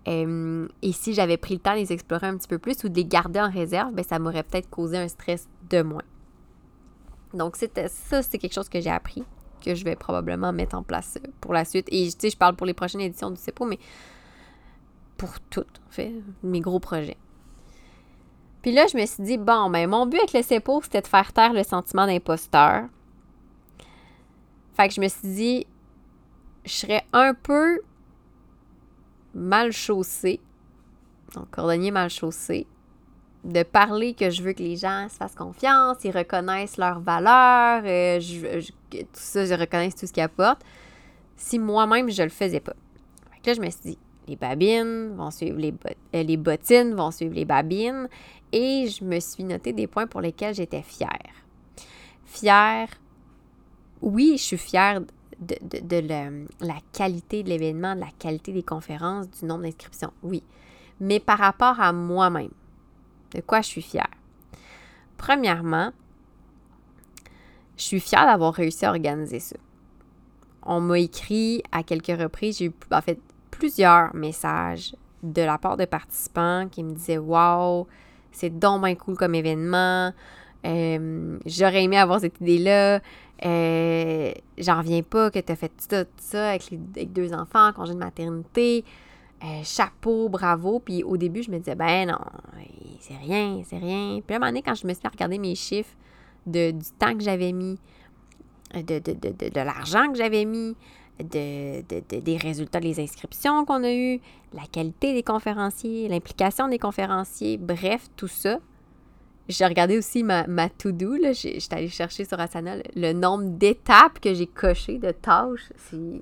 Et si j'avais pris le temps de les explorer un petit peu plus ou de les garder en réserve, ben, ça m'aurait peut-être causé un stress de moins. Donc, ça, c'est quelque chose que j'ai appris, que je vais probablement mettre en place pour la suite. Et tu sais, je parle pour les prochaines éditions du CEPO, mais pour toutes, en fait, mes gros projets. Puis là, je me suis dit, bon, ben, mon but avec le CEPO, c'était de faire taire le sentiment d'imposteur. Fait que je me suis dit, je serais un peu mal chaussée, donc cordonnier mal chaussé, de parler que je veux que les gens se fassent confiance, ils reconnaissent leurs valeurs, euh, tout ça, je reconnais tout ce qu'ils apportent, si moi-même je le faisais pas. Fait que là, je me suis dit, les babines vont suivre les, euh, les bottines, vont suivre les babines, et je me suis noté des points pour lesquels j'étais fière. Fière, oui, je suis fière de, la qualité de l'événement, de la qualité des conférences, du nombre d'inscriptions, oui. Mais par rapport à moi-même, de quoi je suis fière? Premièrement, je suis fière d'avoir réussi à organiser ça. On m'a écrit à quelques reprises, j'ai eu en fait plusieurs messages de la part de participants qui me disaient Waouh, c'est donc bien cool comme événement. Euh, j'aurais aimé avoir cette idée-là. Euh, j'en reviens pas que tu as fait tout ça, ça avec, les, deux enfants, congé de maternité. Euh, chapeau, bravo. Puis au début, je me disais, ben non, c'est rien, c'est rien. Puis à un moment donné, quand je me suis fait regarder mes chiffres de, du temps que j'avais mis, de, de, de, de l'argent que j'avais mis, de, des résultats des inscriptions qu'on a eues, la qualité des conférenciers, l'implication des conférenciers, bref, tout ça, j'ai regardé aussi ma, ma to-do. J'étais allée chercher sur Asana le, nombre d'étapes que j'ai cochées, de tâches. C'est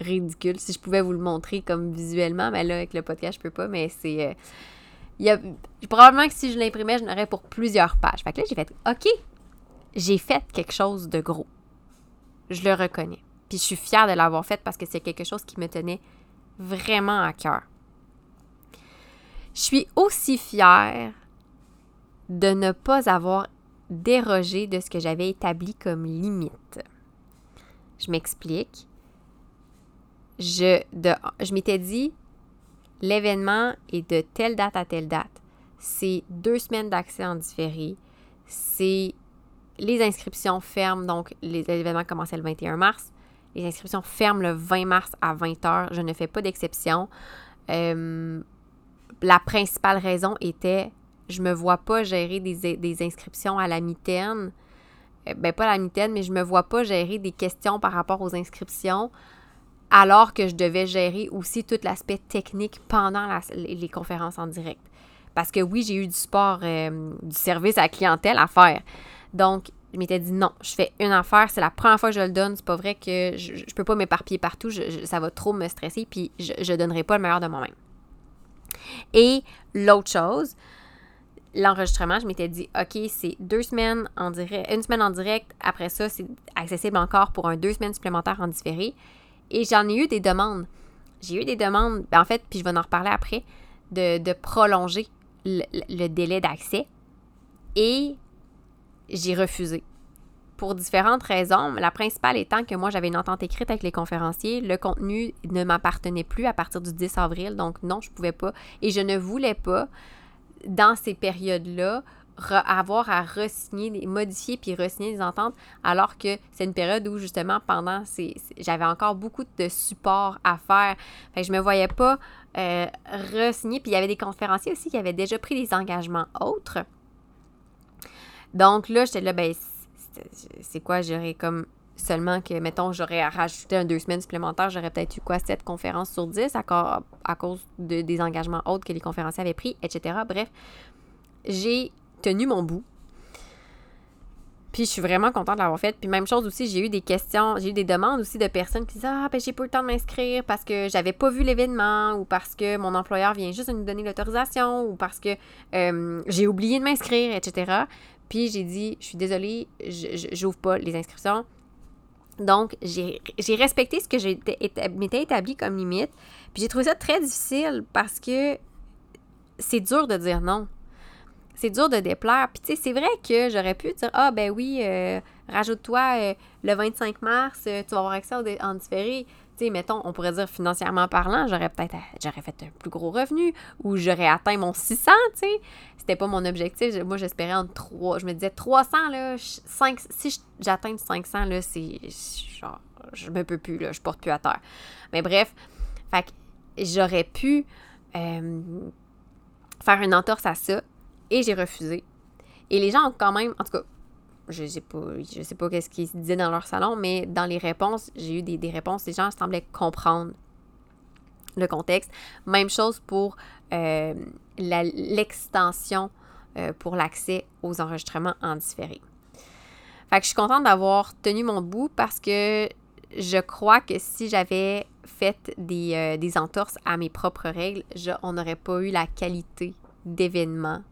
ridicule. Si je pouvais vous le montrer comme visuellement, mais là, avec le podcast, je peux pas, mais c'est. Euh, il y a, probablement que si je l'imprimais, je n'aurais pour plusieurs pages. Fait que là, j'ai fait OK, j'ai fait quelque chose de gros. Je le reconnais. Je suis fière de l'avoir fait parce que c'est quelque chose qui me tenait vraiment à cœur. Je suis aussi fière de ne pas avoir dérogé de ce que j'avais établi comme limite. Je m'explique. Je, je m'étais dit, l'événement est de telle date à telle date. C'est deux semaines d'accès en différé. C'est les inscriptions ferment, donc les événements commençaient le 21 mars. Les inscriptions ferment le 20 mars à 20h. Je ne fais pas d'exception. Euh, la principale raison était je me vois pas gérer des, inscriptions à la mitaine. Euh, ben, pas à la mitaine, mais je me vois pas gérer des questions par rapport aux inscriptions alors que je devais gérer aussi tout l'aspect technique pendant les, conférences en direct. Parce que oui, j'ai eu du sport, euh, du service à la clientèle à faire. Donc, je m'étais dit non, je fais une affaire, c'est la première fois que je le donne, c'est pas vrai que je, peux pas m'éparpiller partout, ça va trop me stresser, puis je, je donnerai pas le meilleur de moi-même. Et l'autre chose, l'enregistrement, je m'étais dit, OK, c'est deux semaines en direct, une semaine en direct. Après ça, c'est accessible encore pour un deux semaines supplémentaires en différé. Et j'en ai eu des demandes. J'ai eu des demandes, ben, en fait, puis je vais en reparler après, de, prolonger le, délai d'accès. Et j'ai refusé. Pour différentes raisons. La principale étant que moi, j'avais une entente écrite avec les conférenciers. Le contenu ne m'appartenait plus à partir du 10 avril. Donc, non, je pouvais pas. Et je ne voulais pas dans ces périodes-là avoir à re-signer, modifier puis re-signer des ententes, alors que c'est une période où justement pendant, j'avais encore beaucoup de support à faire. Fait que je me voyais pas euh, re-signer. Puis il y avait des conférenciers aussi qui avaient déjà pris des engagements autres. Donc là, j'étais là, ben, c'est quoi, j'aurais comme seulement que, mettons, j'aurais rajouté un deux semaines supplémentaires, j'aurais peut-être eu quoi, sept conférences sur dix à, à cause de, des engagements autres que les conférenciers avaient pris, etc. Bref, j'ai tenu mon bout. Puis je suis vraiment contente de l'avoir fait. Puis même chose aussi, j'ai eu des questions, j'ai eu des demandes aussi de personnes qui disaient Ah, ben j'ai pas eu le temps de m'inscrire parce que j'avais pas vu l'événement ou parce que mon employeur vient juste de nous donner l'autorisation ou parce que euh, j'ai oublié de m'inscrire, etc. Puis j'ai dit Je suis désolée, j'ouvre pas les inscriptions. Donc, j'ai respecté ce que m'étais établi comme limite. Puis j'ai trouvé ça très difficile parce que c'est dur de dire non c'est dur de déplaire. Puis, tu sais, c'est vrai que j'aurais pu dire Ah, ben oui, euh, rajoute-toi euh, le 25 mars, euh, tu vas avoir accès en différé. Tu sais, mettons, on pourrait dire financièrement parlant, j'aurais peut-être j'aurais fait un plus gros revenu ou j'aurais atteint mon 600, tu sais. C'était pas mon objectif. Moi, j'espérais en 3. Je me disais 300, là, 5, si j'atteins 500, là, c'est genre, je me peux plus, là, je porte plus à terre. Mais bref, fait que j'aurais pu faire une entorse à ça et j'ai refusé. Et les gens ont quand même, en tout cas, je sais pas, je sais pas qu'est-ce qu'ils disaient dans leur salon, mais dans les réponses, j'ai eu des, réponses, les gens semblaient comprendre le contexte. Même chose pour euh, l'extension euh, pour l'accès aux enregistrements en différé. Fait je suis contente d'avoir tenu mon bout parce que je crois que si j'avais fait des, euh, entorses à mes propres règles, on n'aurait pas eu la qualité d'événement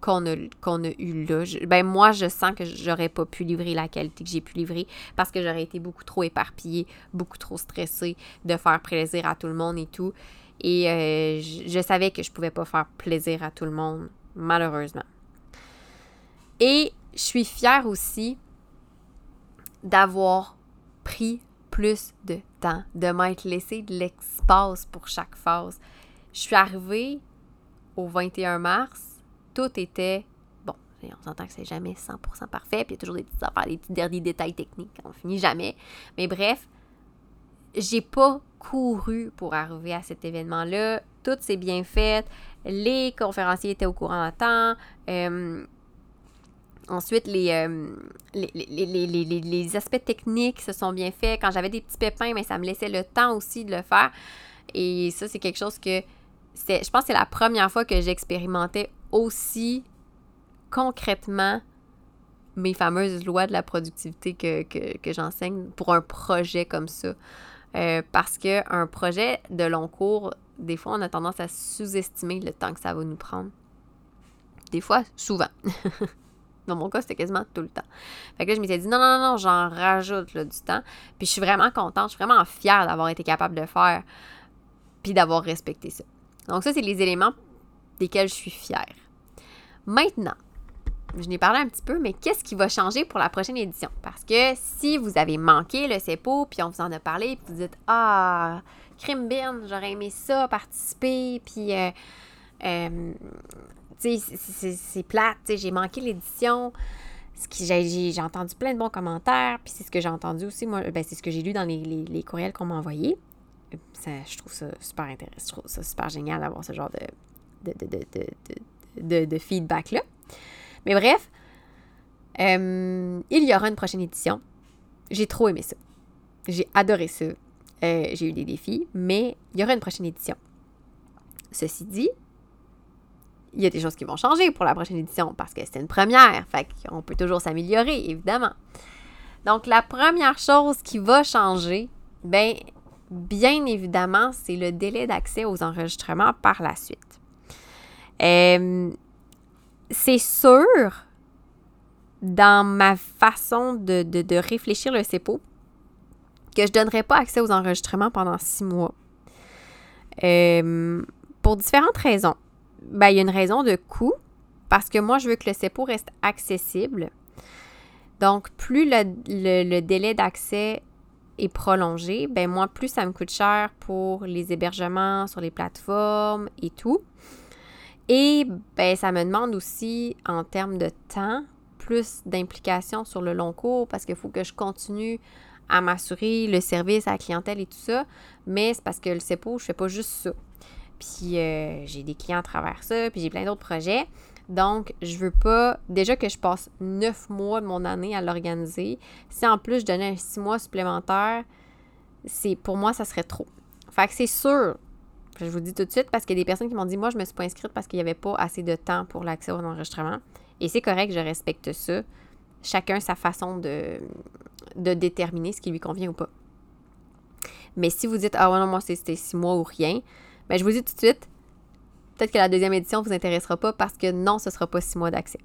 qu'on a, qu'on a eu là. ben moi, je sens que j'aurais pas pu livrer la qualité que j'ai pu livrer parce que j'aurais été beaucoup trop éparpillée, beaucoup trop stressée de faire plaisir à tout le monde et tout. Et euh, je, savais que je pouvais pas faire plaisir à tout le monde, malheureusement. Et je suis fière aussi d'avoir pris plus de temps, de m'être laissé de l'espace pour chaque phase. Je suis arrivée au 21 mars tout était bon. On s'entend que c'est jamais 100% parfait, puis il y a toujours des affaires, petits derniers détails techniques, on finit jamais. Mais bref, j'ai pas couru pour arriver à cet événement-là. Tout s'est bien fait. Les conférenciers étaient au courant à temps. Euh, ensuite, euh, les, les, aspects techniques se sont bien faits. Quand j'avais des petits pépins, mais ça me laissait le temps aussi de le faire. Et ça, c'est quelque chose que je pense que c'est la première fois que j'expérimentais aussi concrètement mes fameuses lois de la productivité que, j'enseigne pour un projet comme ça. Euh, parce qu'un projet de long cours, des fois, on a tendance à sous-estimer le temps que ça va nous prendre. Des fois, souvent. Dans mon cas, c'était quasiment tout le temps. Fait que là, je m'étais dit, non, non, non, j'en rajoute du temps. Puis je suis vraiment contente, je suis vraiment fière d'avoir été capable de faire, puis d'avoir respecté ça. Donc ça, c'est les éléments desquels je suis fière. Maintenant, je n'ai parlé un petit peu, mais qu'est-ce qui va changer pour la prochaine édition? Parce que si vous avez manqué le CEPO, puis on vous en a parlé, puis vous dites Ah, crime j'aurais aimé ça, participer, puis euh, euh, c'est plate, j'ai manqué l'édition. J'ai entendu plein de bons commentaires, puis c'est ce que j'ai entendu aussi, moi, ben, c'est ce que j'ai lu dans les, courriels qu'on m'a envoyés je trouve ça super intéressant. Je trouve ça super génial d'avoir ce genre de, de, feedback-là. Mais bref, euh, il y aura une prochaine édition. J'ai trop aimé ça. J'ai adoré ça. Euh, j'ai eu des défis, mais il y aura une prochaine édition. Ceci dit, il y a des choses qui vont changer pour la prochaine édition parce que c'est une première. Fait qu'on peut toujours s'améliorer, évidemment. Donc, la première chose qui va changer, ben, bien évidemment, c'est le délai d'accès aux enregistrements par la suite. Euh, c'est sûr, dans ma façon de, réfléchir le CEPO, que je ne donnerai pas accès aux enregistrements pendant six mois. Euh, pour différentes raisons. Ben, il y a une raison de coût, parce que moi, je veux que le CEPO reste accessible. Donc, plus le délai d'accès est prolongé, ben moi, plus ça me coûte cher pour les hébergements sur les plateformes et tout. Et ben, ça me demande aussi, en termes de temps, plus d'implication sur le long cours parce qu'il faut que je continue à m'assurer le service à la clientèle et tout ça. Mais c'est parce que le CEPO, je fais pas juste ça. Puis euh, j'ai des clients à travers ça, puis j'ai plein d'autres projets. Donc, je veux pas, déjà que je passe neuf mois de mon année à l'organiser, si en plus je donnais six mois supplémentaire, c'est pour moi, ça serait trop. Fait que c'est sûr, je vous dis tout de suite, parce qu'il y a des personnes qui m'ont dit, moi, je me suis pas inscrite parce qu'il n'y avait pas assez de temps pour l'accès au enregistrement. Et c'est correct, je respecte ça. Chacun sa façon de, de déterminer ce qui lui convient ou pas. Mais si vous dites, ah ouais, non, moi, c'était six mois ou rien, ben, je vous dis tout de suite, Peut-être que la deuxième édition ne vous intéressera pas parce que non, ce ne sera pas six mois d'accès.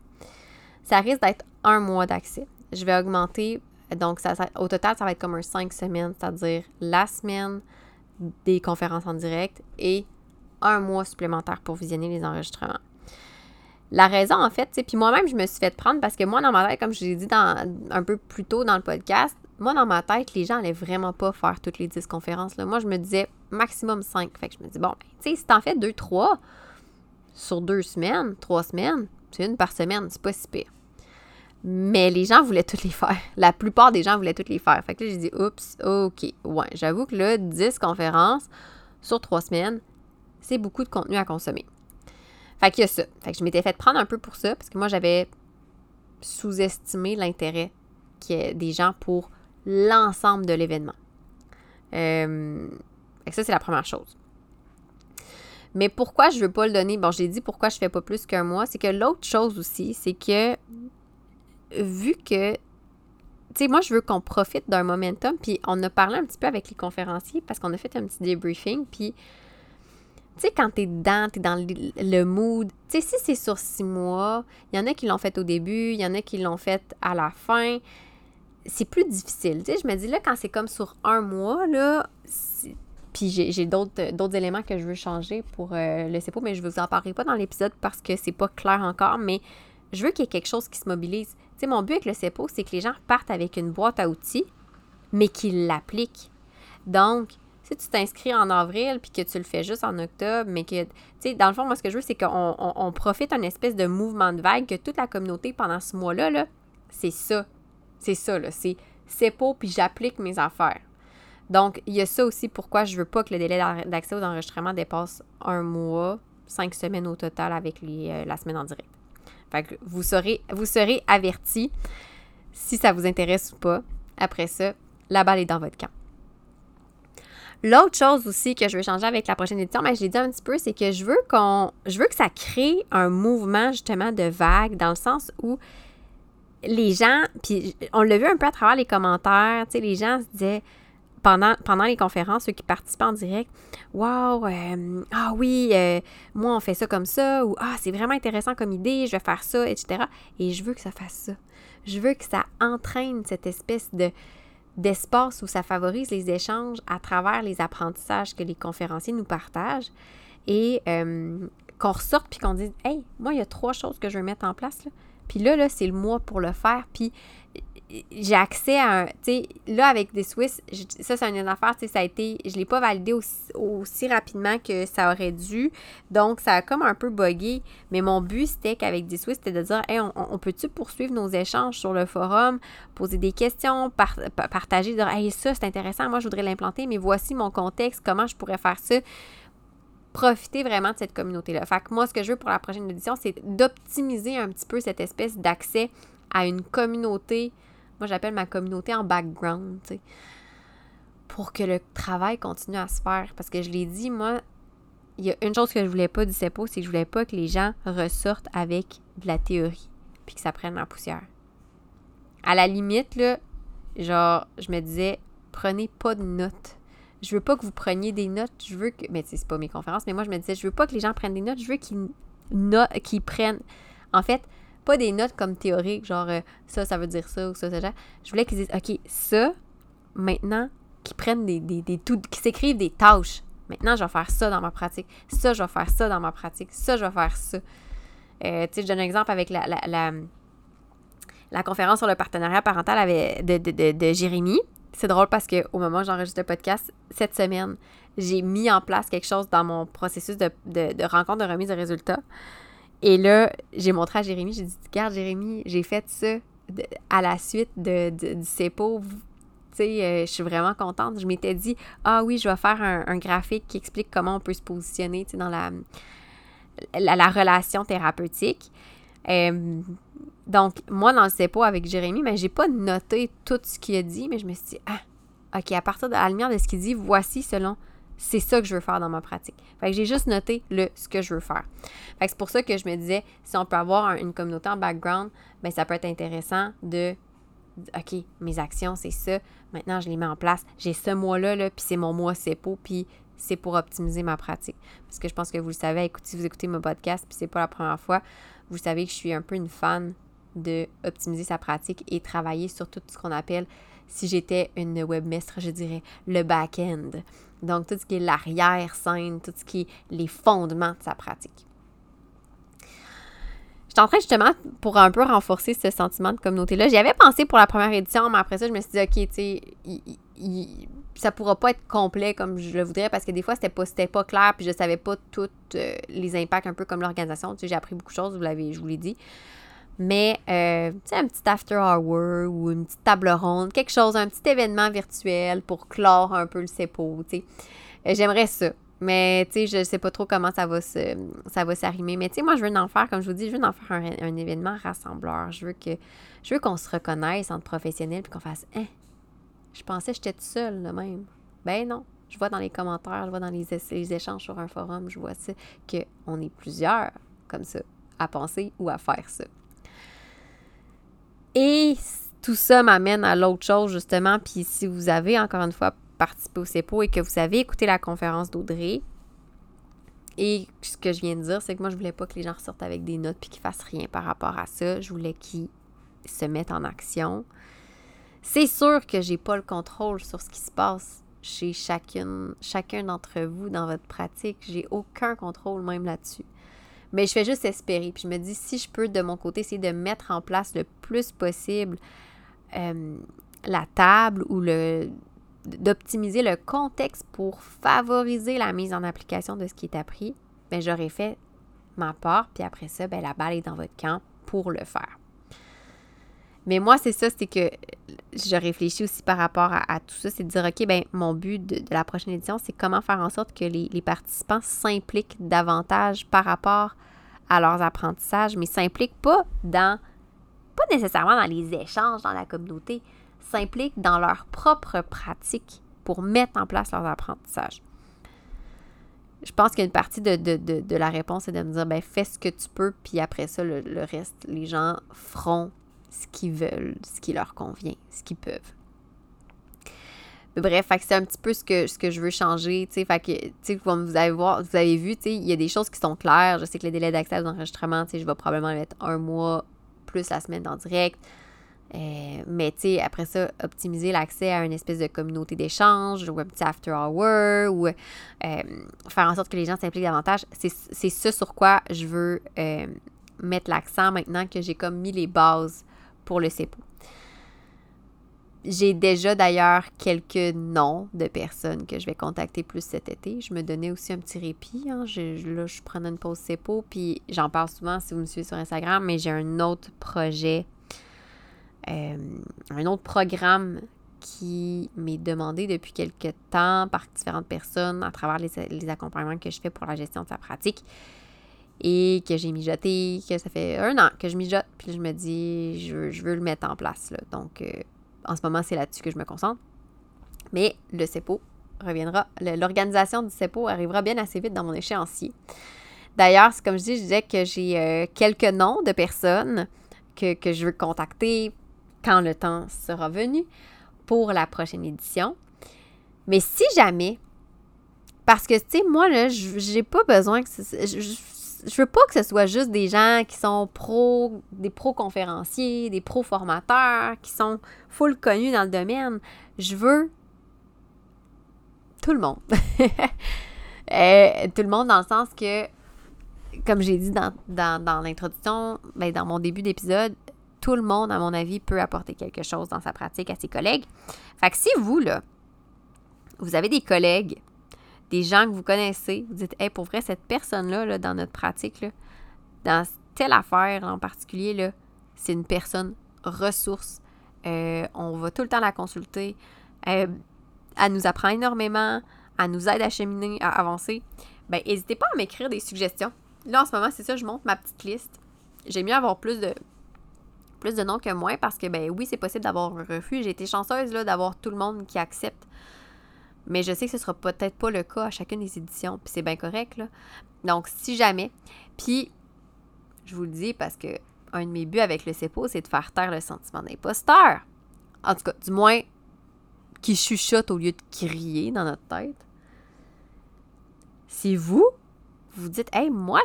Ça risque d'être un mois d'accès. Je vais augmenter, donc au total, ça va être comme un cinq semaines, c'est-à-dire la semaine des conférences en direct et un mois supplémentaire pour visionner les enregistrements. La raison, en fait, puis moi-même, je me suis fait prendre parce que moi, dans ma tête, comme je l'ai dit dans, un peu plus tôt dans le podcast, moi, dans ma tête, les gens n'allaient vraiment pas faire toutes les 10 conférences. Moi, je me disais maximum 5. Fait que je me dis, bon, ben, tu sais, si t'en fais 2, 3, sur deux semaines, trois semaines, c'est une par semaine, c'est pas si pire. Mais les gens voulaient toutes les faire. La plupart des gens voulaient toutes les faire. Fait que là, j'ai dit, oups, OK. Ouais, j'avoue que là, 10 conférences sur trois semaines, c'est beaucoup de contenu à consommer. Fait qu'il y a ça. Fait que je m'étais fait prendre un peu pour ça, parce que moi, j'avais sous-estimé l'intérêt des gens pour l'ensemble de l'événement. Euh, ça, c'est la première chose. Mais pourquoi je veux pas le donner? Bon, j'ai dit pourquoi je fais pas plus qu'un mois. C'est que l'autre chose aussi, c'est que vu que, tu sais, moi, je veux qu'on profite d'un momentum. Puis on a parlé un petit peu avec les conférenciers parce qu'on a fait un petit débriefing. Puis, tu sais, quand t'es dedans, t'es dans le, mood. Tu sais, si c'est sur six mois, il y en a qui l'ont fait au début, il y en a qui l'ont fait à la fin. C'est plus difficile. Tu sais, je me dis là, quand c'est comme sur un mois, là, puis j'ai d'autres éléments que je veux changer pour euh, le CEPO, mais je ne vous en parlerai pas dans l'épisode parce que c'est pas clair encore, mais je veux qu'il y ait quelque chose qui se mobilise. Mon but avec le CEPO, c'est que les gens partent avec une boîte à outils, mais qu'ils l'appliquent. Donc, si tu t'inscris en avril puis que tu le fais juste en octobre, mais que, tu sais, dans le fond, moi, ce que je veux, c'est qu'on profite d'un espèce de mouvement de vague, que toute la communauté, pendant ce mois-là, -là, c'est ça. C'est ça, là. C'est CEPO, puis j'applique mes affaires. Donc, il y a ça aussi pourquoi je veux pas que le délai d'accès aux enregistrements dépasse un mois, cinq semaines au total avec euh, la semaine en direct. Vous serez, vous avertis si ça vous intéresse ou pas. Après ça, la balle est dans votre camp. L'autre chose aussi que je veux changer avec la prochaine édition, mais je l'ai dit un petit peu, c'est que je veux qu'on. Je veux que ça crée un mouvement justement de vague dans le sens où les gens, puis on l'a vu un peu à travers les commentaires, tu sais, les gens se disaient pendant, les conférences, ceux qui participent en direct, Waouh, ah oui, euh, moi on fait ça comme ça, ou Ah, c'est vraiment intéressant comme idée, je vais faire ça, etc. Et je veux que ça fasse ça. Je veux que ça entraîne cette espèce de d'espace où ça favorise les échanges à travers les apprentissages que les conférenciers nous partagent et qu'on ressorte puis qu'on dise Hey, moi, il y a trois choses que je veux mettre en place. Là. Puis là, là c'est le mois pour le faire. Puis j'ai accès à un. Tu sais, là, avec des Swiss, ça, c'est une affaire, tu sais, ça a été. Je ne l'ai pas validé aussi, rapidement que ça aurait dû. Donc, ça a comme un peu buggé. Mais mon but, c'était qu'avec des Swiss, c'était de dire, hey, on, peut-tu poursuivre nos échanges sur le forum, poser des questions, partager, dire, hey, ça, c'est intéressant, moi, je voudrais l'implanter, mais voici mon contexte, comment je pourrais faire ça? Profiter vraiment de cette communauté-là. Fait que moi, ce que je veux pour la prochaine édition, c'est d'optimiser un petit peu cette espèce d'accès à une communauté moi, j'appelle ma communauté en background, tu sais, pour que le travail continue à se faire. Parce que je l'ai dit, moi, il y a une chose que je voulais pas du CEPO, c'est que je voulais pas que les gens ressortent avec de la théorie, puis que ça prenne la poussière. À la limite, là, genre, je me disais, prenez pas de notes. Je veux pas que vous preniez des notes, je veux que. Mais c'est pas mes conférences, mais moi, je me disais, je veux pas que les gens prennent des notes, je veux qu'ils, qu'ils prennent. En fait, pas des notes comme théoriques, genre euh, ça, ça veut dire ça ou ça, ça, ça. Je voulais qu'ils disent, OK, ça, maintenant, qu'ils prennent des, des, des tout, qu'ils s'écrivent des tâches. Maintenant, je vais faire ça dans ma pratique. Ça, je vais faire ça dans ma pratique. Ça, je vais faire ça. Euh, tu sais, je donne un exemple avec la, la, la, conférence sur le partenariat parental avec, de, de, de, Jérémy. C'est drôle parce qu'au moment où j'enregistre le podcast, cette semaine, j'ai mis en place quelque chose dans mon processus de, de, rencontre de remise de résultats. Et là, j'ai montré à Jérémy, j'ai dit, regarde Jérémy, j'ai fait ça à la suite de, du CEPO. Tu sais, euh, je suis vraiment contente. Je m'étais dit, ah oui, je vais faire un, graphique qui explique comment on peut se positionner dans la, la, relation thérapeutique. Euh, donc, moi, dans le CEPO avec Jérémy, mais j'ai pas noté tout ce qu'il a dit, mais je me suis dit, ah, OK, à partir de la lumière de ce qu'il dit, voici selon c'est ça que je veux faire dans ma pratique. Fait que j'ai juste noté le ce que je veux faire. Fait que c'est pour ça que je me disais, si on peut avoir une communauté en background, ben ça peut être intéressant de OK, mes actions, c'est ça. Maintenant, je les mets en place. J'ai ce mois-là, là, puis c'est mon mois CEPO, puis c'est pour optimiser ma pratique. Parce que je pense que vous le savez, écoutez, si vous écoutez mon podcast, puis c'est pas la première fois, vous savez que je suis un peu une fan de optimiser sa pratique et travailler sur tout ce qu'on appelle, si j'étais une webmestre, je dirais le back-end. Donc, tout ce qui est l'arrière-scène, tout ce qui est les fondements de sa pratique. Je suis en train justement, pour un peu renforcer ce sentiment de communauté-là, j'y avais pensé pour la première édition, mais après ça, je me suis dit, OK, tu sais, ça pourra pas être complet comme je le voudrais parce que des fois, c'était pas, pas clair, puis je savais pas tous euh, les impacts, un peu comme l'organisation. Tu sais, j'ai appris beaucoup de choses, vous l'avez, je vous l'ai dit. Mais, euh, un petit after hour ou une petite table ronde, quelque chose, un petit événement virtuel pour clore un peu le CEPO, tu sais. Euh, j'aimerais ça. Mais, tu sais, je sais pas trop comment ça va ça va s'arrimer. Mais, tu sais, moi, je veux en faire, comme je vous dis, je veux en faire un, événement rassembleur. Je veux que, je veux qu'on se reconnaisse entre professionnels puis qu'on fasse, hein, je pensais que j'étais toute seule, là, même. Ben non. Je vois dans les commentaires, je vois dans les, les échanges sur un forum, je vois ça, qu'on est plusieurs comme ça à penser ou à faire ça. Et tout ça m'amène à l'autre chose, justement. Puis si vous avez, encore une fois, participé au CEPO et que vous avez écouté la conférence d'Audrey, et ce que je viens de dire, c'est que moi, je voulais pas que les gens ressortent avec des notes puis qu'ils fassent rien par rapport à ça. Je voulais qu'ils se mettent en action. C'est sûr que j'ai pas le contrôle sur ce qui se passe chez chacun d'entre vous dans votre pratique. J'ai aucun contrôle même là-dessus. Mais je fais juste espérer. Puis je me dis, si je peux de mon côté essayer de mettre en place le plus possible euh, la table ou d'optimiser le contexte pour favoriser la mise en application de ce qui est appris, bien, j'aurais fait ma part, puis après ça, bien, la balle est dans votre camp pour le faire. Mais moi, c'est ça, c'est que je réfléchis aussi par rapport à, tout ça, c'est de dire, OK, ben mon but de, la prochaine édition, c'est comment faire en sorte que les, participants s'impliquent davantage par rapport à leurs apprentissages, mais s'impliquent pas dans, pas nécessairement dans les échanges dans la communauté, s'impliquent dans leur propre pratique pour mettre en place leurs apprentissages. Je pense qu'une partie de, la réponse, c'est de me dire, ben fais ce que tu peux, puis après ça, le, le reste, les gens feront ce qu'ils veulent, ce qui leur convient, ce qu'ils peuvent. Bref, c'est un petit peu ce que, ce que je veux changer. Fait que, comme vous avez, voir, vous avez vu, il y a des choses qui sont claires. Je sais que les délais d'accès aux enregistrements, je vais probablement mettre un mois plus la semaine en direct. Euh, mais après ça, optimiser l'accès à une espèce de communauté d'échange ou un petit after hour ou euh, faire en sorte que les gens s'impliquent davantage. C'est ce sur quoi je veux euh, mettre l'accent maintenant que j'ai comme mis les bases pour le CEPO. J'ai déjà d'ailleurs quelques noms de personnes que je vais contacter plus cet été. Je me donnais aussi un petit répit. Hein. Je, là, je prenais une pause CEPO, puis j'en parle souvent si vous me suivez sur Instagram, mais j'ai un autre projet, euh, un autre programme qui m'est demandé depuis quelques temps par différentes personnes à travers les, les accompagnements que je fais pour la gestion de sa pratique et que j'ai mijoté, que ça fait un an que je mijote, puis je me dis, je veux, je veux le mettre en place. Là. Donc, euh, en ce moment, c'est là-dessus que je me concentre. Mais le CEPO reviendra, l'organisation du CEPO arrivera bien assez vite dans mon échéancier. D'ailleurs, comme je dis, je disais que j'ai euh, quelques noms de personnes que, que je veux contacter quand le temps sera venu pour la prochaine édition. Mais si jamais, parce que, tu sais, moi, là, j'ai pas besoin que veux pas que ce soit juste des gens qui sont pro, des pro-conférenciers, des pro-formateurs, qui sont full connus dans le domaine. Je veux tout le monde. Euh, tout le monde dans le sens que, comme j'ai dit dans, l'introduction, ben, dans mon début d'épisode, tout le monde, à mon avis, peut apporter quelque chose dans sa pratique à ses collègues. Fait que si vous, là, vous avez des collègues des gens que vous connaissez, vous dites, hey, pour vrai, cette personne-là, là, dans notre pratique, dans telle affaire en particulier, c'est une personne ressource. Euh, on va tout le temps la consulter. Euh, elle nous apprend énormément. Elle nous aide à cheminer, à avancer. Ben, n'hésitez pas à m'écrire des suggestions. Là, en ce moment, c'est ça, je monte ma petite liste. J'ai mieux avoir plus de plus de noms que moins parce que, ben oui, c'est possible d'avoir un refus. J'ai été chanceuse d'avoir tout le monde qui accepte. Mais je sais que ce sera peut-être pas le cas à chacune des éditions, puis c'est bien correct, là. Donc, si jamais, puis je vous le dis parce que un de mes buts avec le CEPO, c'est de faire taire le sentiment d'imposteur. En tout cas, du moins, qui chuchote au lieu de crier dans notre tête. Si vous, vous dites, hey, moi,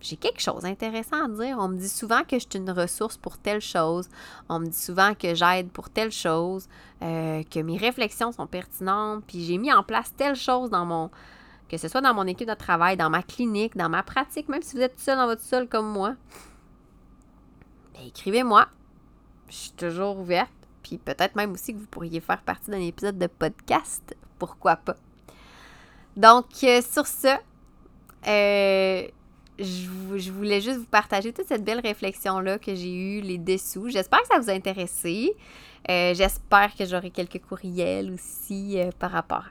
j'ai quelque chose d'intéressant à dire. On me dit souvent que je suis une ressource pour telle chose. On me dit souvent que j'aide pour telle chose, euh, que mes réflexions sont pertinentes, puis j'ai mis en place telle chose dans mon, que ce soit dans mon équipe de travail, dans ma clinique, dans ma pratique, même si vous êtes seul dans votre sol comme moi, ben, écrivez-moi. Je suis toujours ouverte. Puis peut-être même aussi que vous pourriez faire partie d'un épisode de podcast. Pourquoi pas? Donc, euh, sur ce, euh, je, voulais juste vous partager toute cette belle réflexion-là que j'ai eue, les dessous. J'espère que ça vous a intéressé. Euh, j'espère que j'aurai quelques courriels aussi par rapport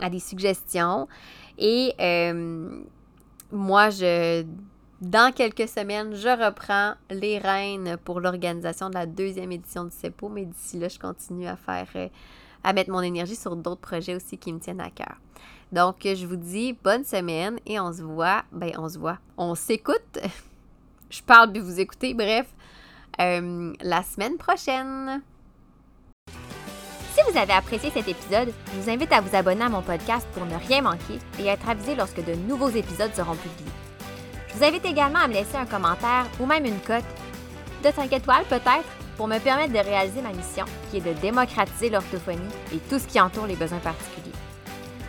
à, des suggestions. Et moi, je dans quelques semaines, je reprends les rênes pour l'organisation de la deuxième édition du CEPO, mais d'ici là, je continue à faire, euh, à mettre mon énergie sur d'autres projets aussi qui me tiennent à cœur. Donc, je vous dis bonne semaine et on se voit, ben on se voit, on s'écoute. je parle puis vous écoutez, bref, euh, la semaine prochaine. Si vous avez apprécié cet épisode, je vous invite à vous abonner à mon podcast pour ne rien manquer et être avisé lorsque de nouveaux épisodes seront publiés. Je vous invite également à me laisser un commentaire ou même une cote de 5 étoiles peut-être pour me permettre de réaliser ma mission qui est de démocratiser l'orthophonie et tout ce qui entoure les besoins particuliers.